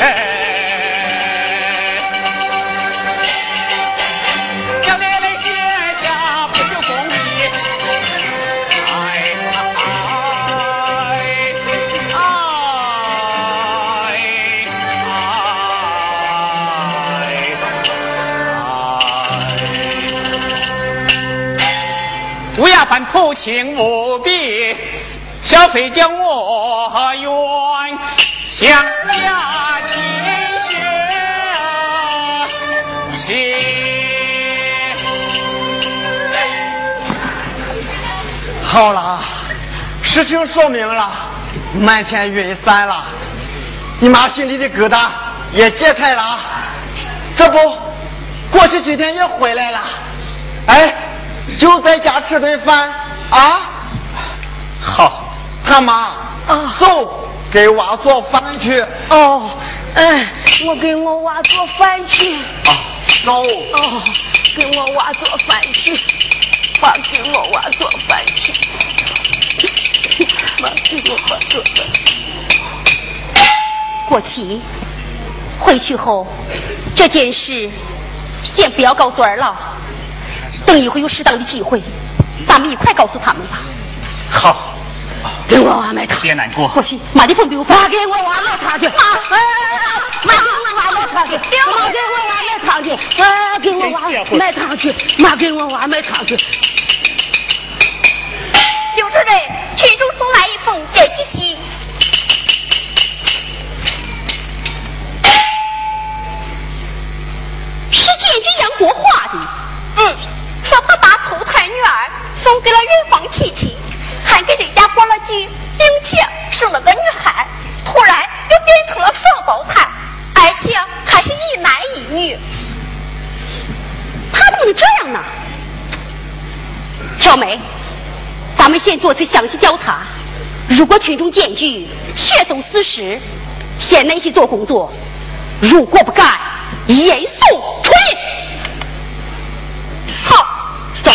S4: 哎，要奶奶写下不朽功绩，哎，哎，哎，哎，哎，哎，吴亚
S7: 凡苦情无比，消费将我远相。
S1: 好了，事情说明了，满天云散了，你妈心里的疙瘩也解开了，这不，过去几天也回来了，哎，就在家吃顿饭啊。
S7: 好，
S1: 他妈，啊走，给娃做饭去。
S6: 哦，哎，我给我娃做饭去。
S1: 啊，走。
S6: 哦，给我娃做饭去。妈给我娃做饭去。妈给我娃做饭。
S2: 国旗，回去后这件事先不要告诉二老，等一会有适当的机会，咱们一块告诉他们吧。
S7: 好，
S6: 给我娃买糖。
S7: 别难过。
S2: 国旗，妈的风不有
S6: 妈给我娃买糖去。妈，妈给我娃买糖去。妈给我娃买糖去。哎，给我娃买糖去。妈给我娃买糖去。
S3: 刘主任，群众送来一封检举信，
S2: 是检举杨国华的。
S3: 嗯，说他把头胎女儿送给了远房亲戚，还给人家过了继，并且生了个女孩，突然又变成了双胞胎，而且还是一男一女。
S2: 他怎么能这样呢？小梅，咱们先做次详细调查。如果群众检举确属事实，先耐心做工作；如果不敢，严肃处理。好，走。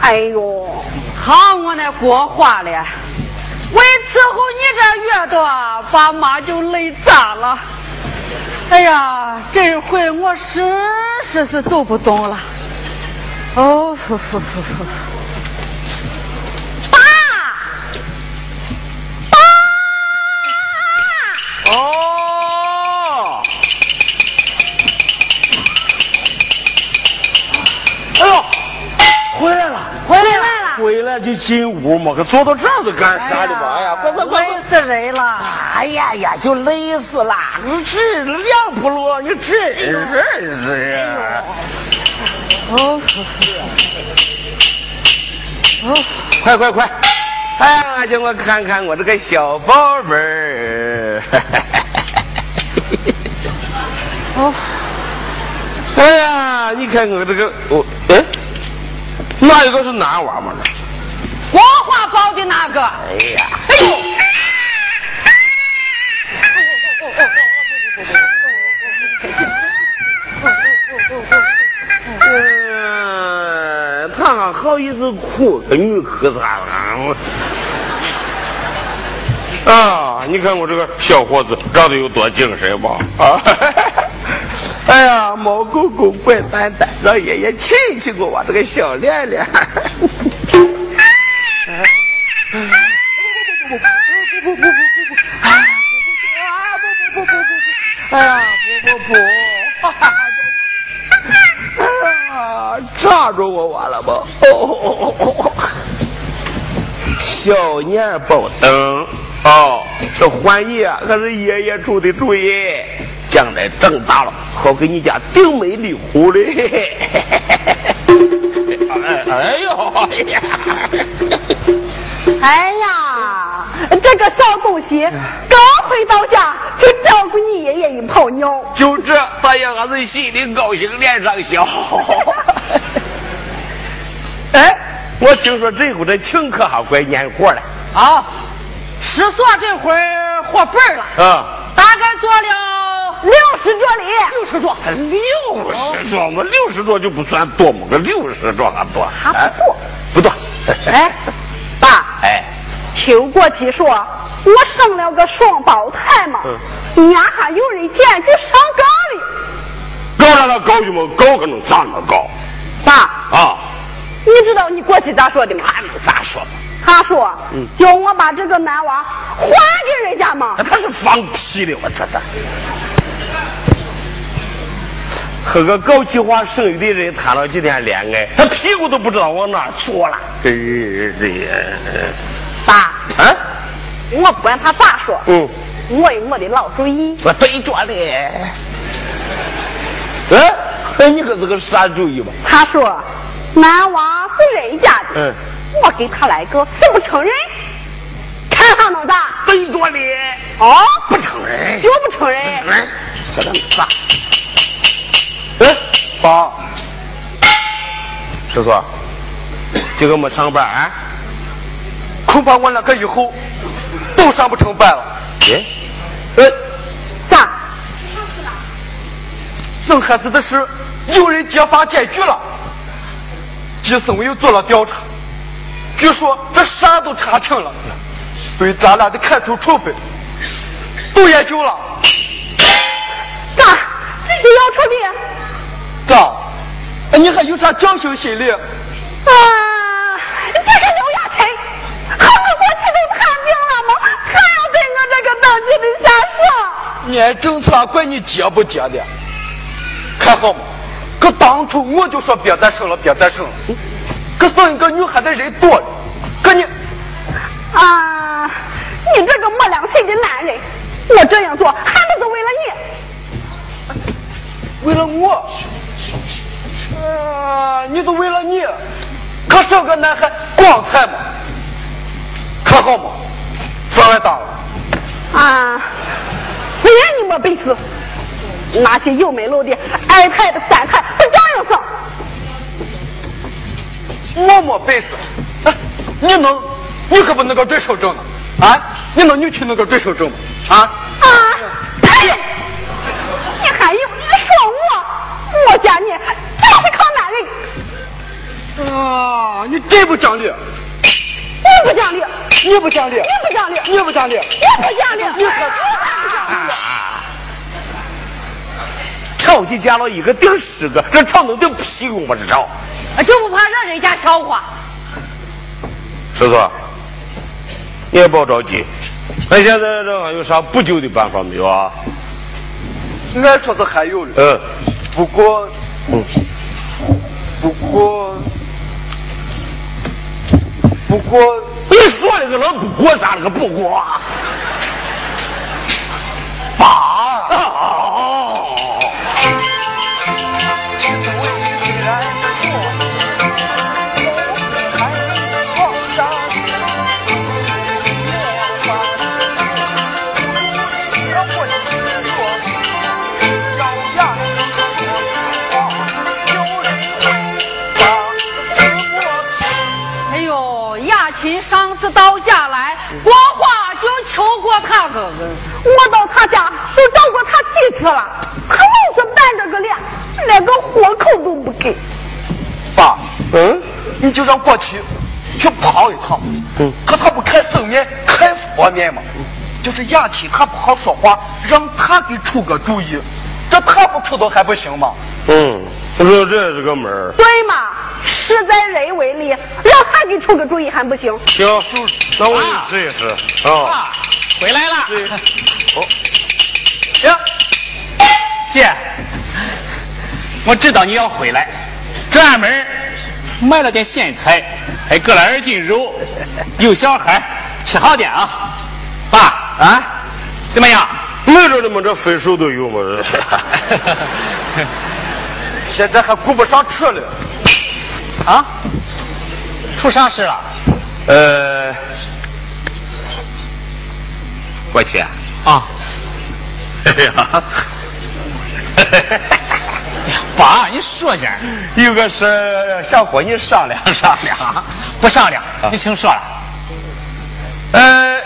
S6: 哎呦，
S4: 好我那国话了，为伺候你这月多，把妈就累咋了。哎呀，这回我实实是走不动了。哦，呼呼呼呼。
S9: 回来就进屋嘛，可坐到这儿是干啥的嘛？哎呀，快快快！
S4: 累死人了。
S9: 哎呀呀，就累死了！你这两步路，你真是呀！
S4: 哦，
S9: 哦，快快快！哎呀，叫我看看我这个小宝贝儿。
S4: 哦，
S9: 哎呀，你看我这个，我哎，哪一个是男娃嘛？
S4: 国画包的那个。
S9: 哎呀，
S4: 哎呦！
S9: 嗯，他还好意思哭？个女和尚啊！你看我这个小伙子长得有多精神吧？啊！哎呀，毛狗狗，怪蛋蛋，让爷爷亲亲过我这个小脸脸。哎呀，不不不！哎呀，扎着我完了吧？哦，小年宝灯哦，这欢爷可是爷爷出的主意，将来长大了好给你家顶门立户嘞！哎哎呦呀！
S6: 哎呀，这个小东西刚回到家就照顾你爷爷一泡尿，
S9: 就这，大爷俺是心里高兴，脸上笑。哎，我听说这回这请客还怪年货了
S4: 啊！石锁这会儿活本了啊，大概做了
S6: 六十桌里，
S4: 六十桌
S9: 才六十桌吗？六十桌就不算多么？个六十桌还多？
S6: 还不多？
S9: 不多。
S6: 哎。爸，哎，听过去说我生了个双胞胎嘛，俺还有人见去上岗了。
S9: 高让他高去吗？高可能咋那么高？
S6: 爸
S9: 啊，
S6: 你知道你过去咋说的吗？
S9: 他能咋说吗？
S6: 他说，叫我把这个男娃还给人家嘛。
S9: 他是放屁的，我这这。和个搞计划生育的人谈了几天恋爱，他屁股都不知道往哪坐了。真的，
S6: 爸，啊，我不管他咋说，嗯，我有我的老主意。
S9: 我对着的。哎，你可是个啥主意吧？
S6: 他说，男娃是人家的，嗯，我给他来个死不承认，看他能咋？
S9: 对着的。
S6: 哦，
S9: 不承认，
S6: 就不承认。
S9: 不承认，这能咋？
S5: 哎，爸，
S9: 师叔，今个没上班啊？
S5: 恐怕我两个以后都上不成班了。
S9: 哎，
S5: 呃，
S6: 咋？
S5: 弄孩子的事有人揭发检举了，计生委又做了调查，据说这啥都查清了，对咱俩的开除处分都研究了。
S6: 咋？这就要处理？
S5: 咋？你还有啥侥幸心理？啊！
S6: 这个刘亚晨，孩子过期都谈定了吗？还要对我这个当亲的下手？
S5: 年政策怪你结不结的？看好吗？可当初我就说别再生了，别再生了。可生一个女孩子人多了，可你……
S6: 啊！你这个没良心的男人，我这样做还不是为了
S5: 你？为了我？啊！你是为了你，可生个男孩光彩吗？可好吗？障碍大了。
S6: 啊！不然你没本事，拿些有门路的二胎的三胎不照样生？
S5: 我没本事，你能？你可不能个准生证啊！啊！你能扭曲那个准生证吗？啊！
S6: 啊！哎！你还有你说我？我家你。就是靠男
S5: 人啊！你真不讲理！
S6: 真不讲理！
S5: 你不讲理！
S6: 你不讲理！
S5: 你不讲理！
S6: 你不讲理！你
S9: 超级捡了一个顶十个，这长能顶屁股吗？这吵，
S4: 就不怕让人家笑话？
S9: 叔叔，你也别着急，那现在这还有啥补救的办法没有啊？
S5: 俺说是还有的，
S9: 嗯，
S5: 不过，嗯。不过，不过，
S9: 你说那个老不过咋那个不过？爸。
S6: 我到他家都找过他几次了，他老是板着个脸，连个活口都不给。
S5: 爸，
S9: 嗯，
S5: 你就让过去去跑一趟。嗯，可他不开僧面，开佛面嘛。就是亚亲他不好说话，让他给出个主意，这他不出头还不行吗？
S9: 嗯，我说这是个门儿。
S6: 对嘛，事在人为里，让他给出个主意还不行？
S9: 行，就那我就试一试啊。
S7: 啊，回来了。
S9: 哦，
S7: 呀，姐，我知道你要回来，专门买了点咸菜，还搁了二斤肉，有小孩吃好点啊。爸啊，怎么样？
S9: 没着你们这分手都有吗？
S5: 现在还顾不上吃了。
S7: 啊？出啥事了？
S9: 呃，
S7: 我去啊！
S9: 哎呀，
S7: 爸，你说下，
S9: 有个事想和你商量商量。
S7: 不商量，你请说了。
S9: 呃，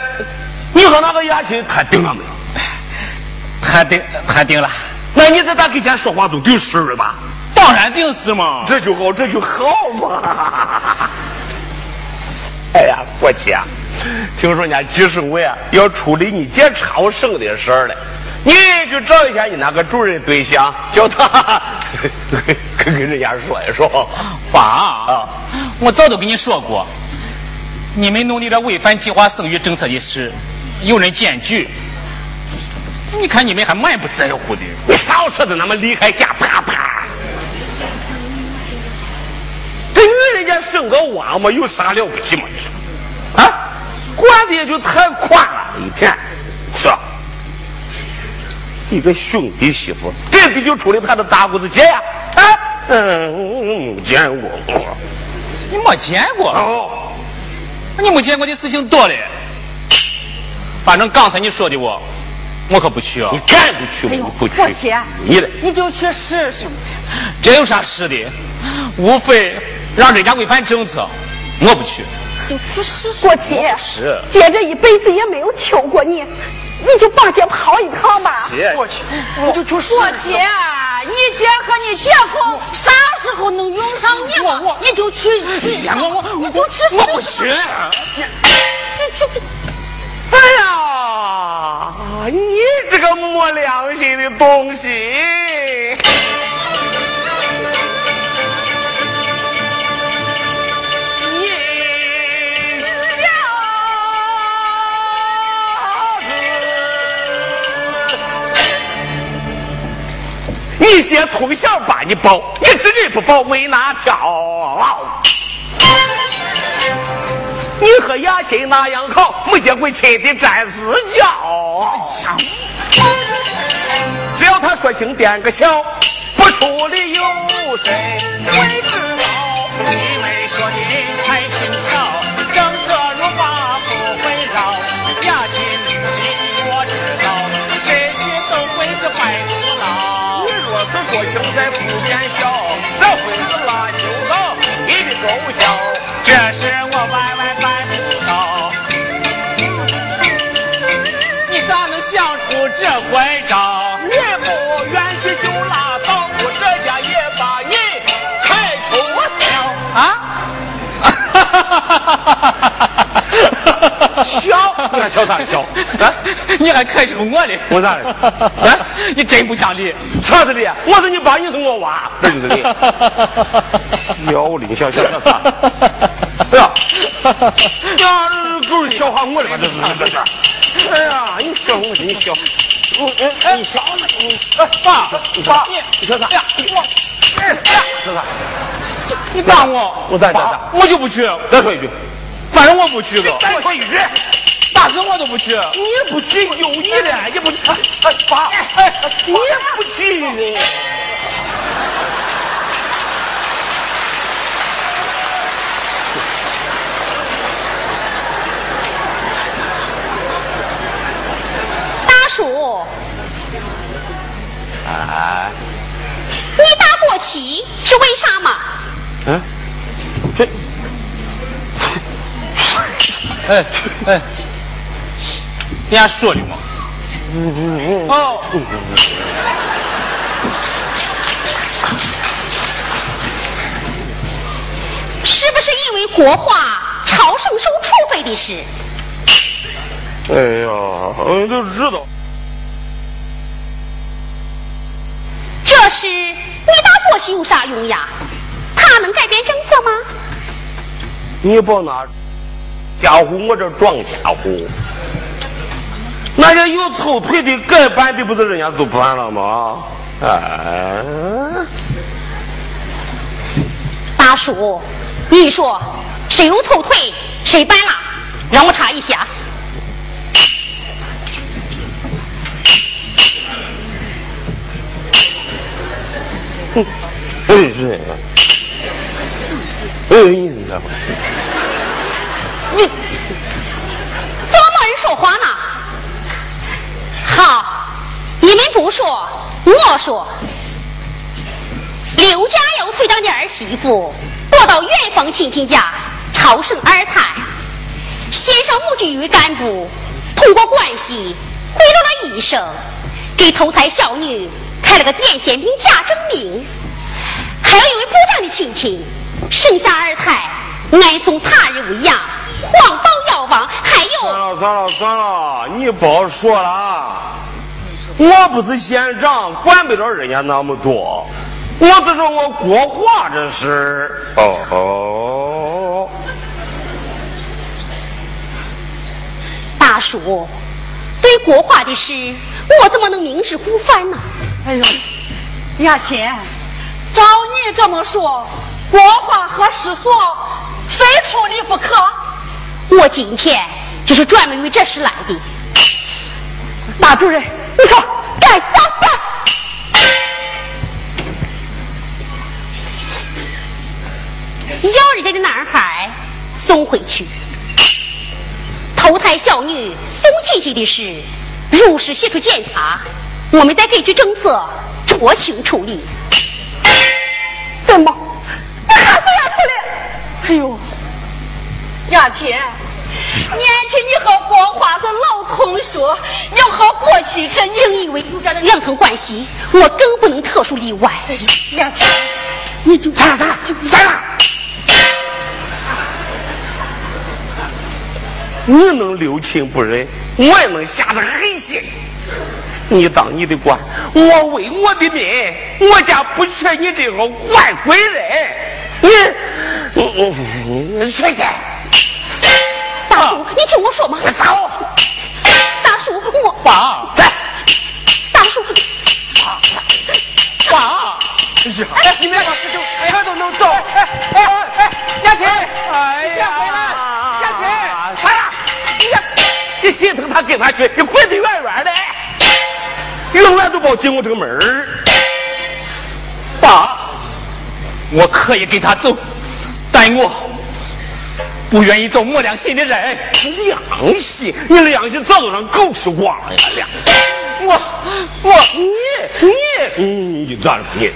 S9: 你和那个雅琴谈定了没有？
S7: 谈定，谈定了。
S9: 那你在他跟前说话都顶事了吧？
S7: 当然顶事嘛。
S9: 这就好，这就好嘛。哎呀，过去啊，听说人家计生委啊要处理你姐超生的事儿了，你去找一下你那个主任对象，叫他 跟跟人家说一说。
S7: 爸啊，我早都跟你说过，你们弄的这违反计划生育政策的事，有人检举。你看你们还蛮不在乎的。
S9: 你少说的那么厉害，家啪啪。这女人家生个娃嘛，有啥了不起嘛？你说，啊，管的也就太宽了，一天是吧？一个兄弟媳妇，真的就出了他的大姑子姐呀？啊，嗯，没见过。
S7: 你没见过？
S9: 哦，
S7: 你没见过的事情多了。反正刚才你说的我，我可不去啊
S9: 你！敢不去吗？你不去
S6: 我去，
S9: 你嘞？
S6: 你就去试试。
S7: 这有啥试的？无非让人家违反政策，我不去。
S6: 就去试试。过去
S7: 是
S6: 姐这一辈子也没有求过你，你就帮姐跑一趟吧。
S7: 姐，
S5: 过去，你就去试
S4: 我
S5: 试。
S4: 姐，你姐和你姐夫啥时候能用上你嘛？你就去去，
S7: 我我
S4: 你就去试
S7: 我不
S4: 试。
S7: 去。
S9: 哎呀，你这个没良心的东西！你姐从小把你抱，你这人不抱没拿挑。你和雅欣那样好，没见过亲的沾私交。只要他说情点个小，不出理由谁会知道？
S7: 你们说的太
S9: 在不见笑，这会是拉修道，你的功效。
S7: 这事我万万办不到，你咋能想出这怪招？
S9: 你不愿去就拉倒，我这家也把你开除掉。
S7: 啊！
S9: 哈哈哈哈哈哈笑，你看笑啥笑？啊，
S7: 你还开除我嘞？
S9: 我咋的？
S7: 啊！你真不讲理！
S9: 啥子理？我是你爸，你是我娃，这就是理。小林，小小小啥？哎呀，呀，狗笑话我的吧？这是这是。哎呀，你笑我，你笑。你笑你，哎，爸爸，你笑啥？呀，我，哎呀？
S7: 你打我，
S9: 我咋咋咋？
S7: 我就不去，
S9: 再说一句，
S7: 反正我不去的，
S9: 再说一句，
S7: 打死我都不去。
S9: 你不去有你了，也不，哎，爸，哎，你不去。
S2: 大叔，
S9: 哎，
S2: 你打国旗是为啥嘛？
S9: 嗯，这，
S7: 哎哎，人家说的嘛。哦，
S2: 是不是因为国画朝圣收处分的事？
S9: 哎呀，我都知道。
S2: 这事你打过去有啥用呀？他能改变政策吗？
S9: 你别拿家伙我这装家伙，那些有凑腿的该办的不是人家都办了吗？哎，
S2: 大叔，你说谁有凑腿谁办了？让我查一下。
S9: 哎是，哎你这
S2: 你怎么没人说话呢？好，你们不说，我说。刘家要推当的儿媳妇，躲到远方亲戚家超生二胎，县上某局域干部通过关系贿赂了医生，给头胎小女开了个癫痫病假证明。还有一位部长的亲戚生下二胎，爱送他人为养，黄宝药王，还有
S9: 算了算了算了，你别说了，我不是县长，管不了人家那么多。我只说我国画这事。哦哦，
S2: 大叔，对国画的事，我怎么能明知故犯呢？
S4: 哎呦，雅琴，照你这么说，国画和诗所非处理不可。
S2: 我今天就是专门为这事来的。
S6: 大主任，你说该怎么办？
S2: 要人家的男孩送回去，投胎小女送进去的事，如实写出检查，我们再根据政策酌情处理。
S6: 怎么？你还是要处理？
S4: 哎呦，雅琴，年轻你和光华是老同学，要和过去是
S2: 正因为有这两层关系，我更不能特殊例外。
S4: 雅琴，你就
S9: 算了算了算了。你能留情不忍，我也能下得狠心。你当你的官，我为我的民，我家不缺你这个外国人。你，你你出去！
S2: 大叔，你听我说嘛。
S9: 走！
S2: 大叔，我
S7: 爸，
S9: 在。
S2: 大叔，
S7: 爸，
S9: 哎呀，哎，你们两个这就全都能走。
S1: 哎哎哎，亚琴，
S9: 哎
S1: 你先回来。亚琴，
S9: 算了，你呀，你心疼他跟他去，你滚得远远的，永远都别进我这个门儿。
S7: 爸，我可以跟他走，但我不愿意做没良心的人。
S9: 良心，你良心早都让狗吃光了！
S7: 我我
S9: 你你你咋了你？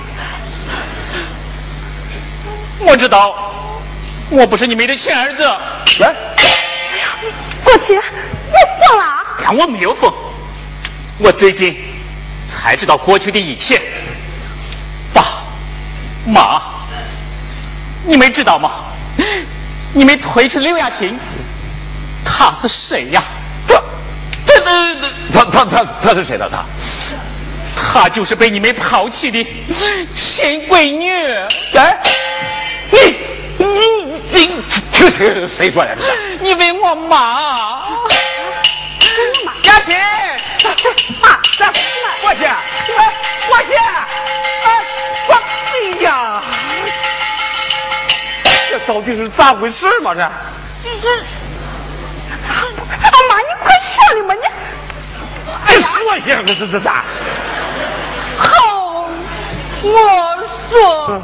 S7: 我知道，我不是你们的亲儿子。
S9: 来，
S6: 过去你疯了？
S7: 呀，我没有疯，我最近才知道过去的一切。爸妈，你们知道吗？你们推出刘亚琴，他是谁呀？
S9: 这这这他他他他是谁呢？他
S7: 她就是被你们抛弃的亲闺女。
S9: 哎，你你你这谁说的？
S7: 你问我妈。雅琴，
S6: 妈，
S9: 这过去，哎，过去，到底是咋回事嘛？这
S6: 这，这，阿妈，你快说哩嘛你！
S9: 哎，说一下，这这这咋？
S4: 好，我说。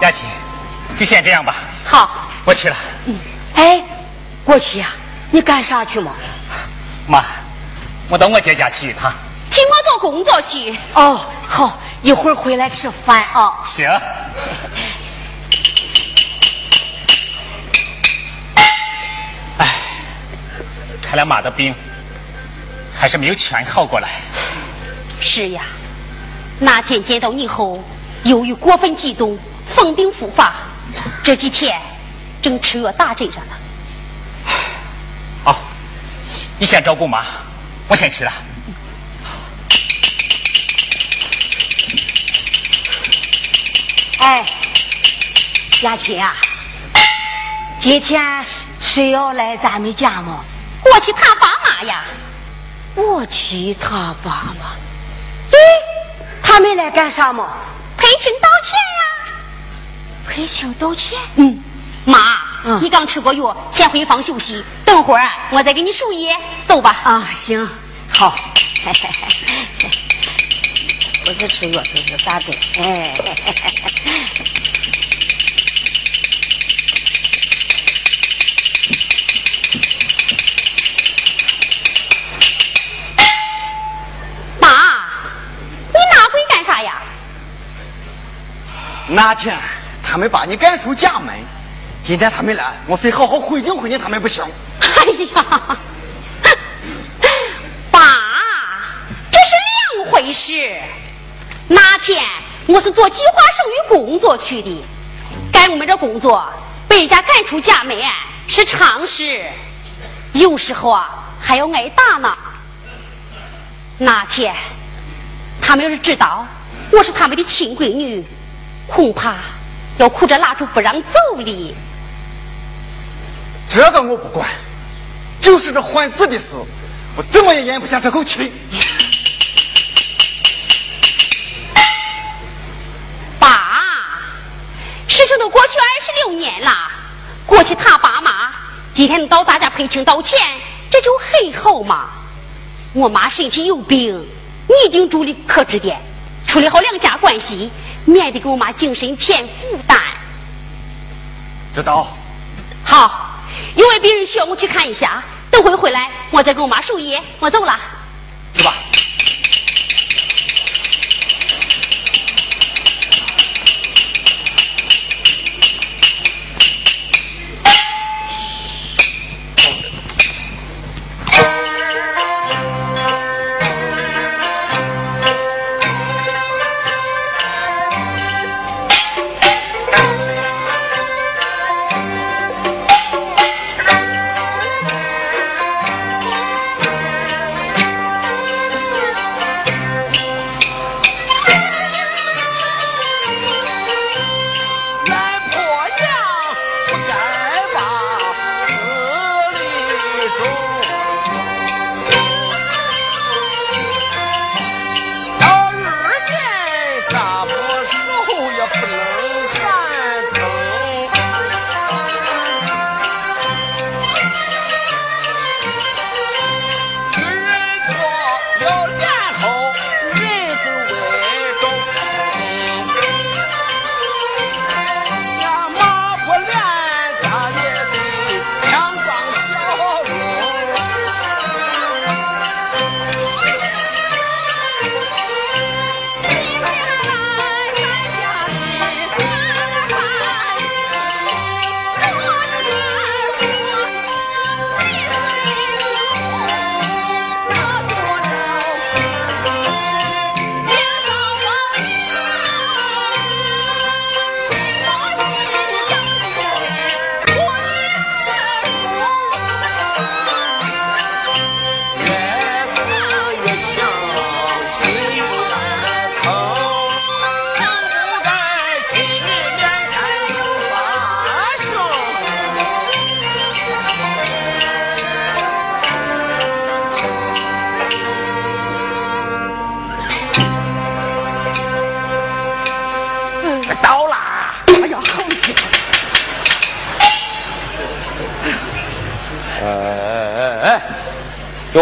S7: 雅琴，就先这样吧。
S2: 好，
S7: 我去了。
S4: 嗯，哎，过去呀，你干啥去嘛？
S7: 妈，我到我姐家去一趟。
S2: 替我做工作去。
S4: 哦，好，一会儿回来吃饭啊。
S7: 行。哎，看来妈的病还是没有全好过来。
S2: 是呀，那天见到你后，由于过分激动，疯病复发，这几天正吃药打针着呢。
S7: 好，你先照顾妈，我先去了。
S4: 哎，雅琴啊，今天谁要来咱们家吗？
S2: 我去他爸妈呀。
S4: 我去他爸妈。咦，他们来干啥么？
S2: 赔情道歉呀。
S4: 赔情道歉？
S2: 嗯，妈，嗯、你刚吃过药，先回房休息。等会儿我再给你输液，走吧。
S4: 啊，行，好。不是吃药就是打针，哎。
S2: 妈，你拿回干啥呀？
S9: 那天他们把你赶出家门，今天他们来，我非好好回敬回敬他们不行。
S2: 哎呀！爸，这是两回事，那天我是做计划生育工作去的，干我们这工作被人家赶出家门是常事，有时候啊还要挨打呢。那天他们要是知道我是他们的亲闺女，恐怕要哭着拉住不让走哩。
S9: 这个我不管，就是这换字的事，我怎么也咽不下这口气。
S2: 爸事情都过去二十六年了，过去他爸妈今天到咱家赔情道歉，这就很好嘛。我妈身体有病，你一定助力可指点，处理好两家关系，免得给我妈精神添负担。
S9: 知道。
S2: 好，有位病人需要我去看一下，等会回来我再给我妈输液。我走了。
S9: 去吧。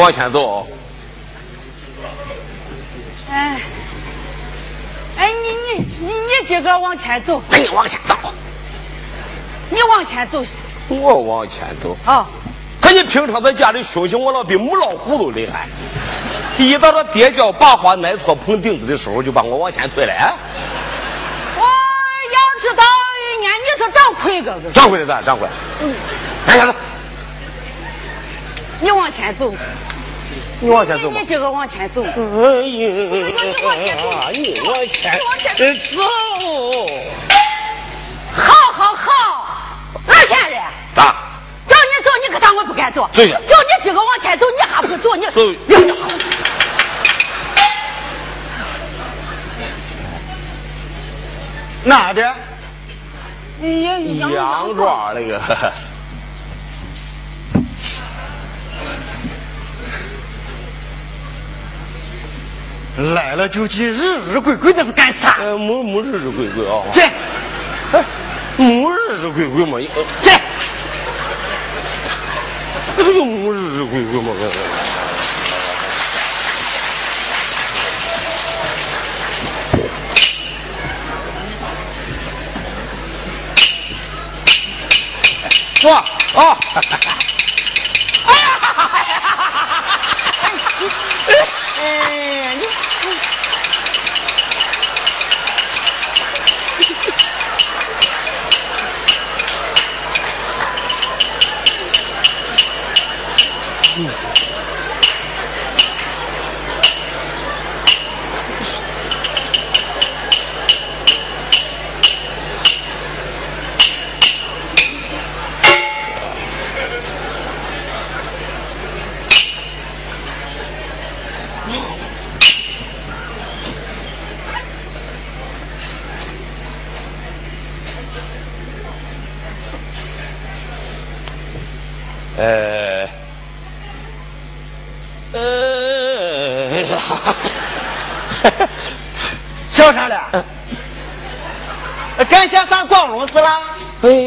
S10: 往前走。
S11: 哎，哎，你你你你
S4: 自个往前走。
S9: 你往前走。
S4: 你往前走。
S9: 我往前走。
S4: 啊。
S9: 可你平常在家里凶凶我老，比母老虎都厉害。第一到这跌跤把花挨错碰钉子的时候，就把我往前推了。
S4: 我要知道，人你是掌柜哥哥。
S9: 掌柜的咋？掌柜。嗯。来下子。
S4: 你往前走。
S9: 你往前走
S4: 你这个往前走。
S9: 哎呀，你往前走。你往前走。
S4: 好好好，老先人。
S9: 咋？
S4: 叫你走，你可当我不敢走。叫你这个往前走，你还不走？你
S9: 走。
S1: 哪的？
S9: 杨庄那个。
S1: 来了就去，日日鬼鬼那是干啥？
S9: 呃，没没日日鬼鬼啊。
S1: 对。
S9: 哎，没日日鬼鬼嘛？
S1: 对。
S9: 那个就没日日鬼鬼嘛？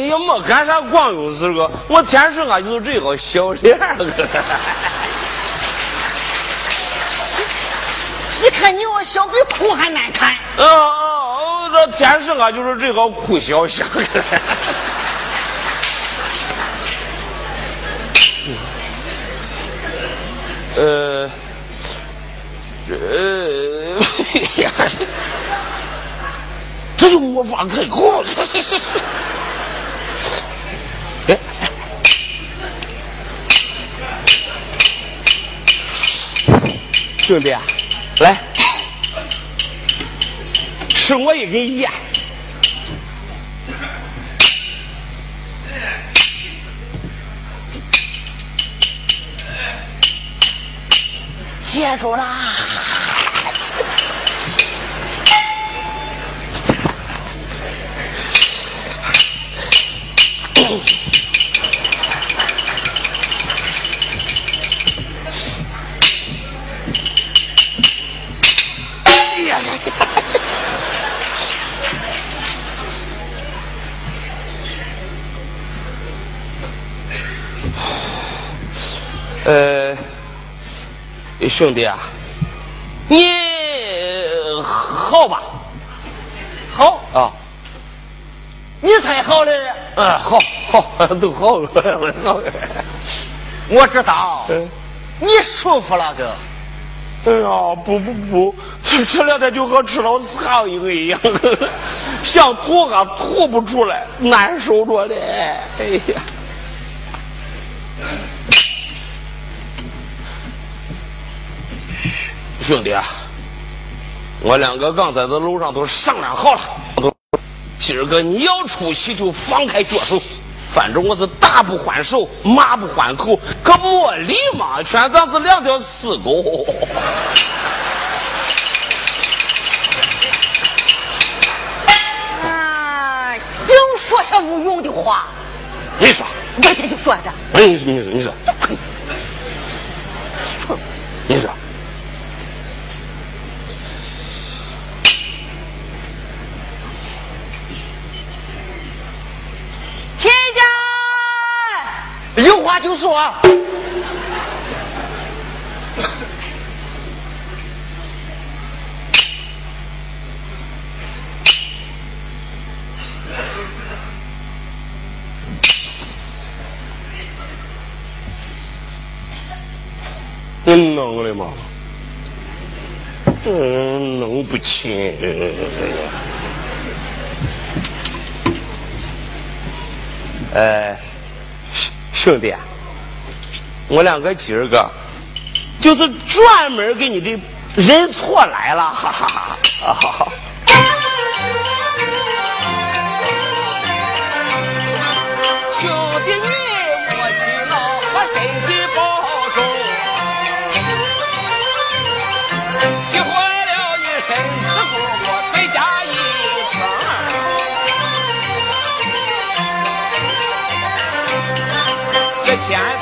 S9: 哎呀，没干啥光荣事个，我天生啊就是这个小脸个。
S1: 你看你我小比哭还难看。
S9: 哦哦，这天生啊就是这个哭小相。呃，这 这就没法开口。兄弟，来，吃我一根烟。呃。兄弟啊，你好吧？
S1: 好
S9: 啊，
S1: 你太好了！
S9: 嗯，好，好，都好，好。
S1: 我知道，你舒服了哥。
S9: 哎呀，不不不，这这两天就和吃了苍蝇一样，想吐啊吐不出来，难受着嘞。哎呀。兄弟啊，我两个刚才在楼上都商量好了，都今儿个你要出去就放开脚手，反正我是打不还手，骂不还口，可没理嘛，全当是两条死狗。
S4: 啊，净说些无用的话。
S9: 你说，
S4: 我这就说着。
S9: 哎，你说，你说，你说，你说。
S1: 有话就说。
S9: 真能的吗？嗯，弄不清？哎。兄弟，我两个今儿个就是专门给你的认错来了，哈哈哈！啊，好好。
S1: 千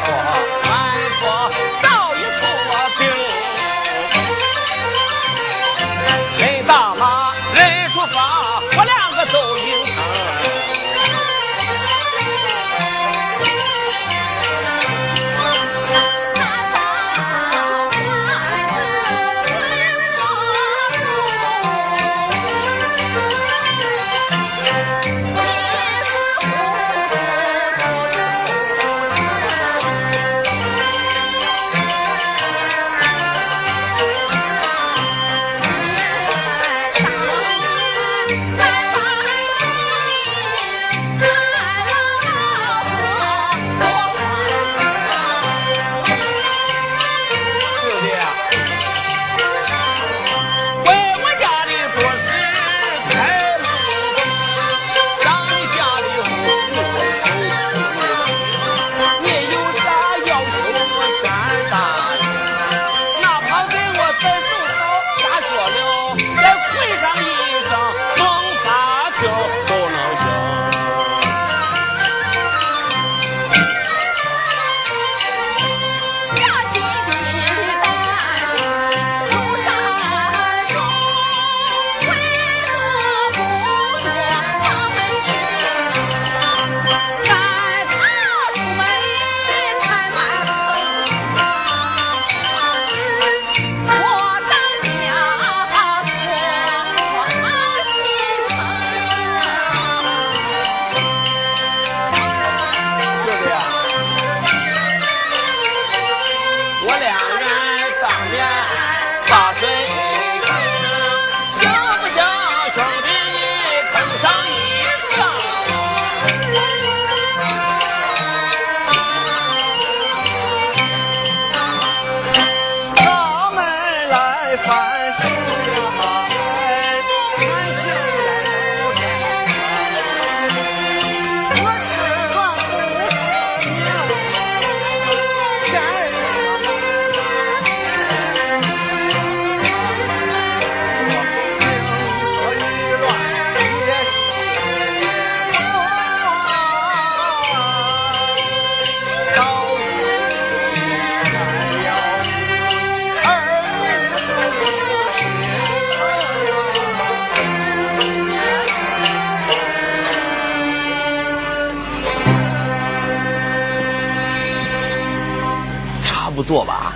S9: 多吧，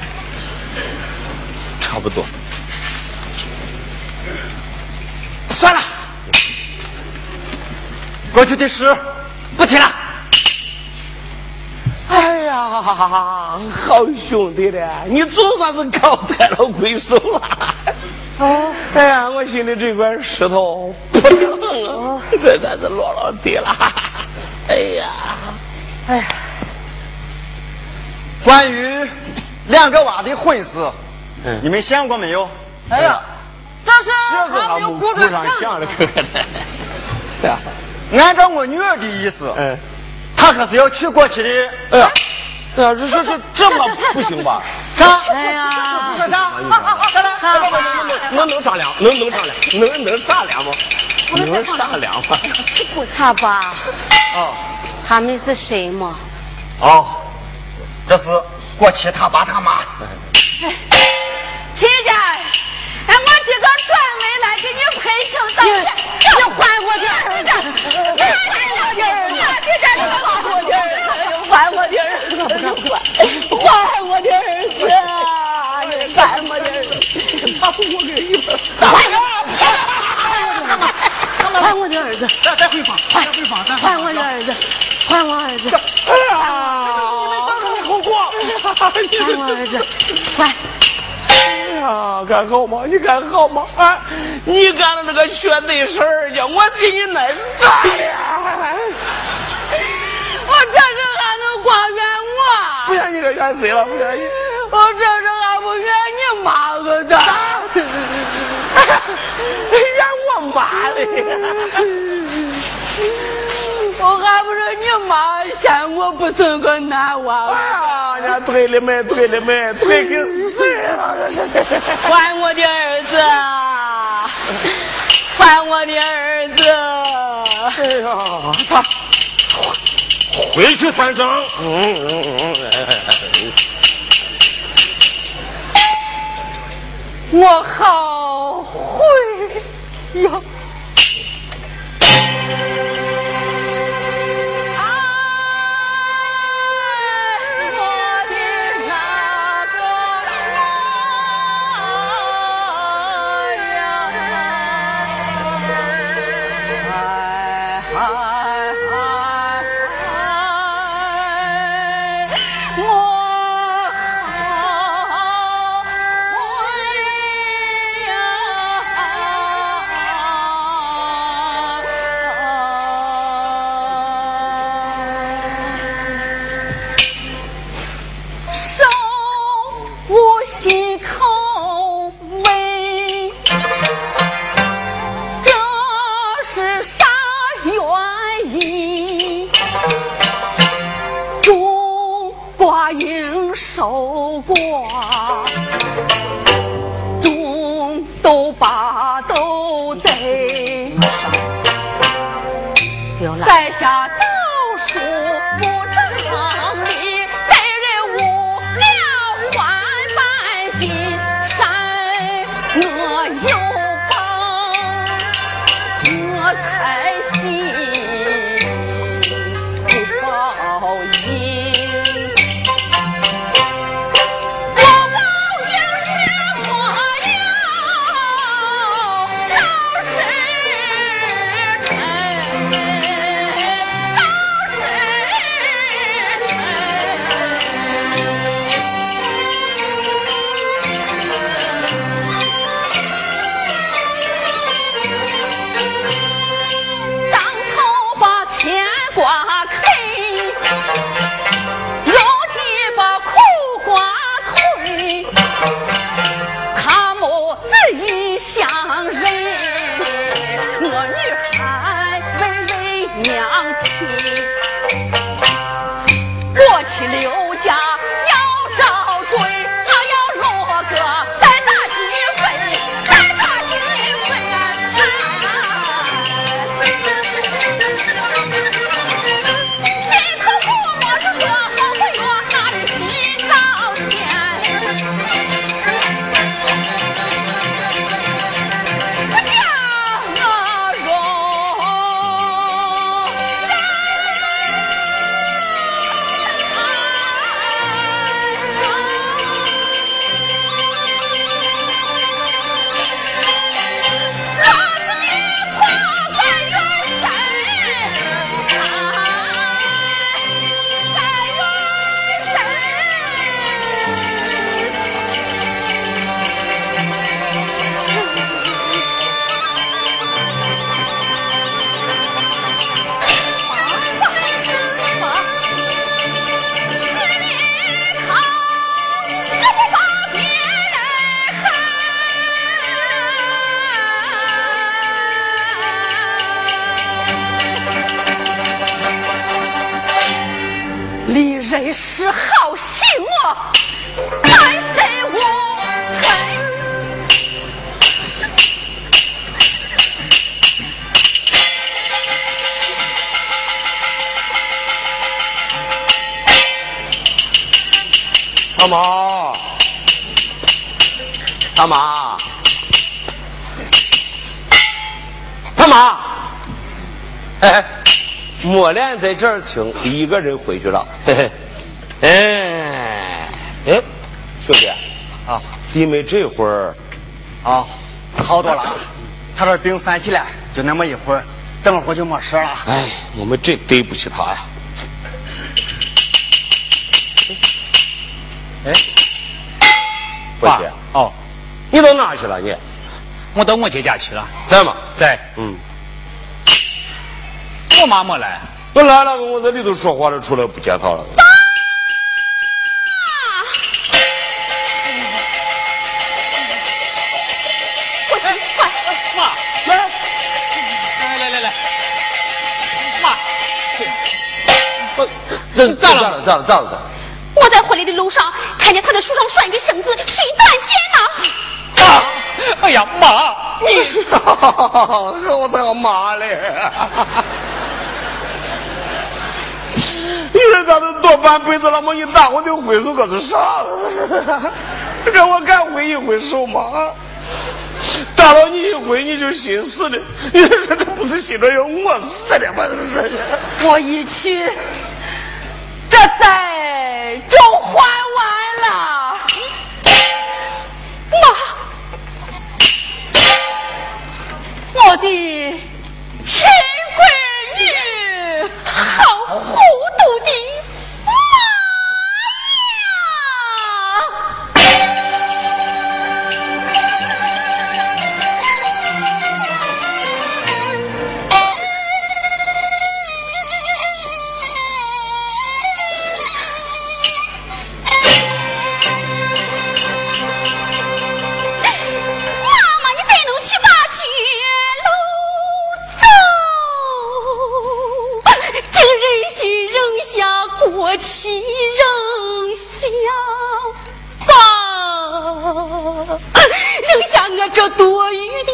S9: 差不多。
S12: 算了，过去的事不提了。
S9: 哎呀，好兄弟的，你总算是高抬了归宿了。哎呀，我心里这块石头扑腾啊，这算是落了地了。哎呀，
S12: 哎呀，关于。两个娃的婚事，你们想过没有？
S13: 哎呀，这是
S9: 还
S13: 没有顾着
S9: 想的，哥哥。对啊，
S12: 按照我女儿的意思，嗯，她可是要娶过去的。
S9: 哎呀，哎呀，这这这这么不行吧？
S12: 啥？
S13: 哎呀，
S12: 说啥？
S9: 啥了？能能商量？能能商量？能能商量吗？能商量吗？
S4: 不差吧？
S12: 哦，
S4: 他们是谁嘛？
S12: 哦，这是。过去他爸他妈，
S4: 亲家，哎，我今个专门来给你赔情道歉，你还我的儿子，还我的儿子，亲家你还我的儿子，还我的儿子，还我的儿子，还我的儿子，
S12: 他不我给一分，
S4: 还我的儿子，
S12: 再再回房，再回房，
S4: 还我的儿子，还我儿子，
S12: 哎呀，你们当着的后果。
S4: 我儿子，快！
S9: 哎呀，干好吗？你干好吗？啊，你干了那个缺德事儿去，我替你那咋呀？
S4: 我这是还能光怨我？
S9: 不怨你可怨谁了？不怨你。
S4: 我这是还不怨你妈个咋？
S9: 怨我妈嘞！
S4: 我还不是你妈嫌我不生个男娃
S9: 啊！人家对的没？对的没？对跟死人了！
S4: 还我的儿子！还我的儿子！
S9: 哎呀，操！回去算账。嗯嗯嗯。
S4: 我好悔呀！
S9: 走过大妈，大妈，大妈，哎，莫莲在这儿听，一个人回去了。嘿嘿，哎，哎，兄弟，
S1: 啊，
S9: 弟妹这会儿
S1: 啊，好多了。他这病犯起来，就那么一会儿，等会儿就没事了。
S9: 哎，我们真对不起他呀。
S7: 我到我姐家去了，
S9: 在吗？
S7: 在。
S9: 嗯，
S7: 我妈没来。
S9: 我来了，我在里头说话了，出来不见她了。
S2: 不行，快！
S7: 妈，来，来来来来，妈，
S9: 这
S7: 咋了
S9: 咋了？咋了？咋了？
S2: 我在回来的路上看见他在树上拴一个绳子，谁断线呢？
S7: 啊！哎呀，妈，
S9: 你，和我当妈嘞！你说咱都多半辈子了嘛？你打我的回手可是啥了？让我敢挥一挥手吗？打了你一回你就心死了，你说这不是心里要我死了吗？
S4: 我一去，这债就还我的
S2: 这多余的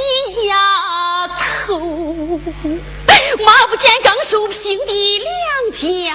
S2: 丫头，马不见刚收平的两家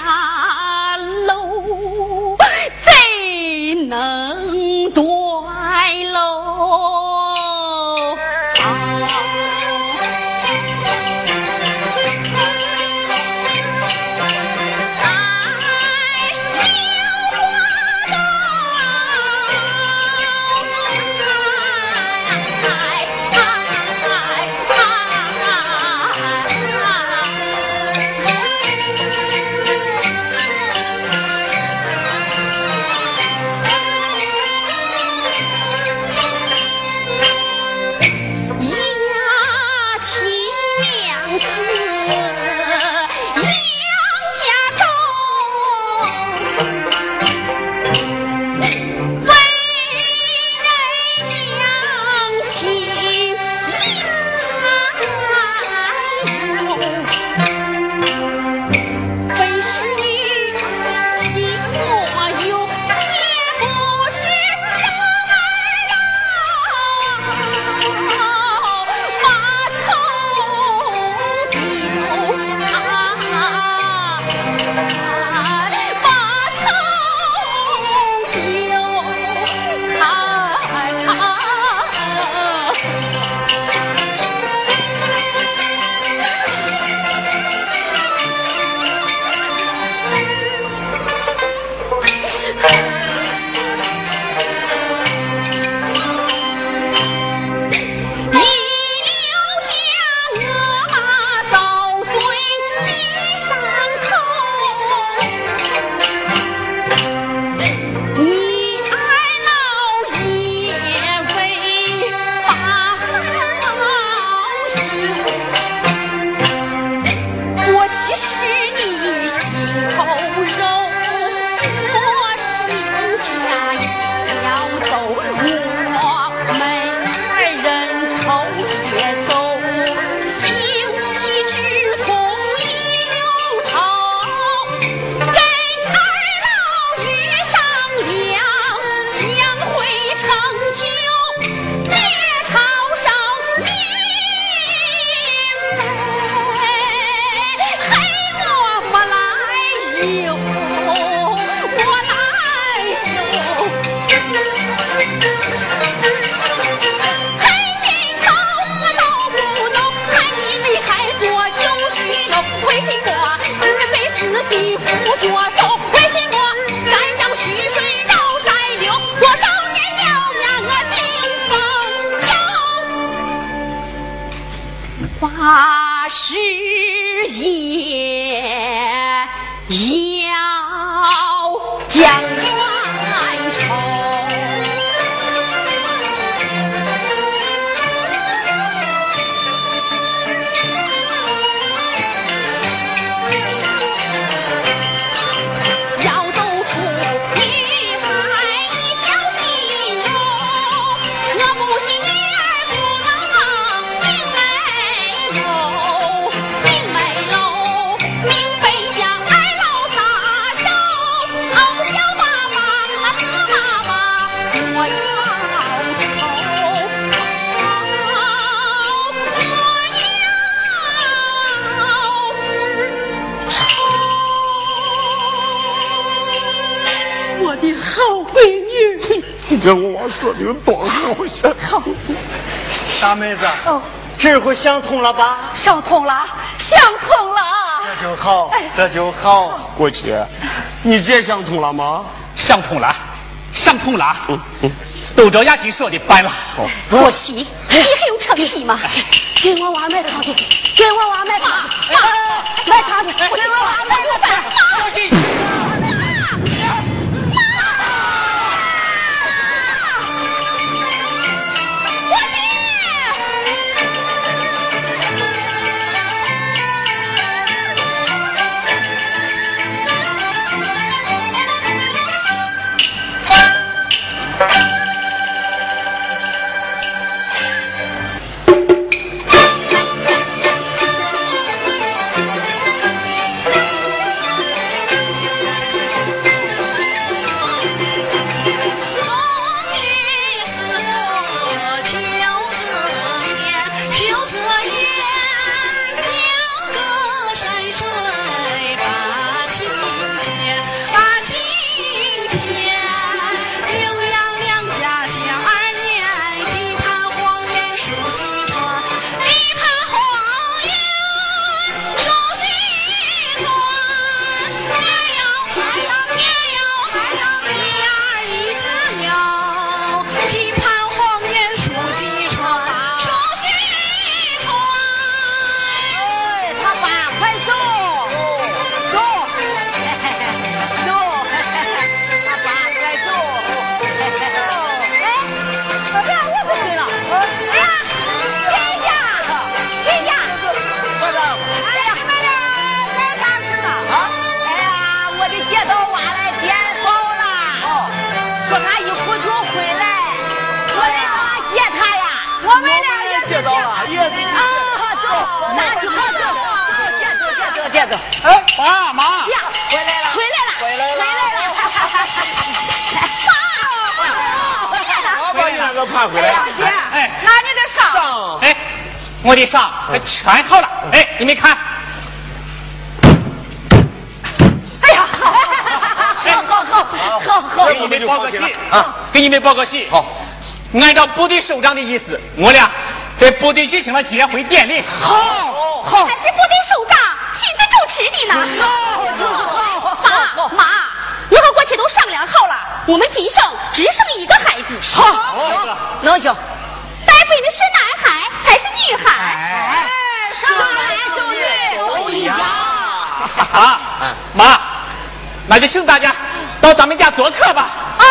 S1: 妹子，这回想通了吧？
S4: 想通了，想通了。
S1: 这就好，这就好。
S9: 过去，你这想通了吗？
S7: 想通了，想通了。都照雅琪说的办了。
S2: 国旗，你还有成绩吗？
S4: 给我娃买糖去，给我娃买糖，买糖去，给我娃
S9: 我
S7: 的伤全好了。哎，你们看。
S4: 哎呀，好，好，好，好，好，
S7: 给你们报个喜啊！给你们报个喜。好，按照部队首长的意思，我俩在部队举行了结婚典礼。
S4: 好，好，
S2: 还是部队首长亲自主持的呢。好，好妈妈，我和国旗都商量好了，我们今生只生一个孩子。
S4: 好，能行。
S2: 待会的是男孩还是女孩？
S4: 哎，生男生女都一样。
S7: 啊，妈，那就请大家到咱们家做客吧。
S4: 啊。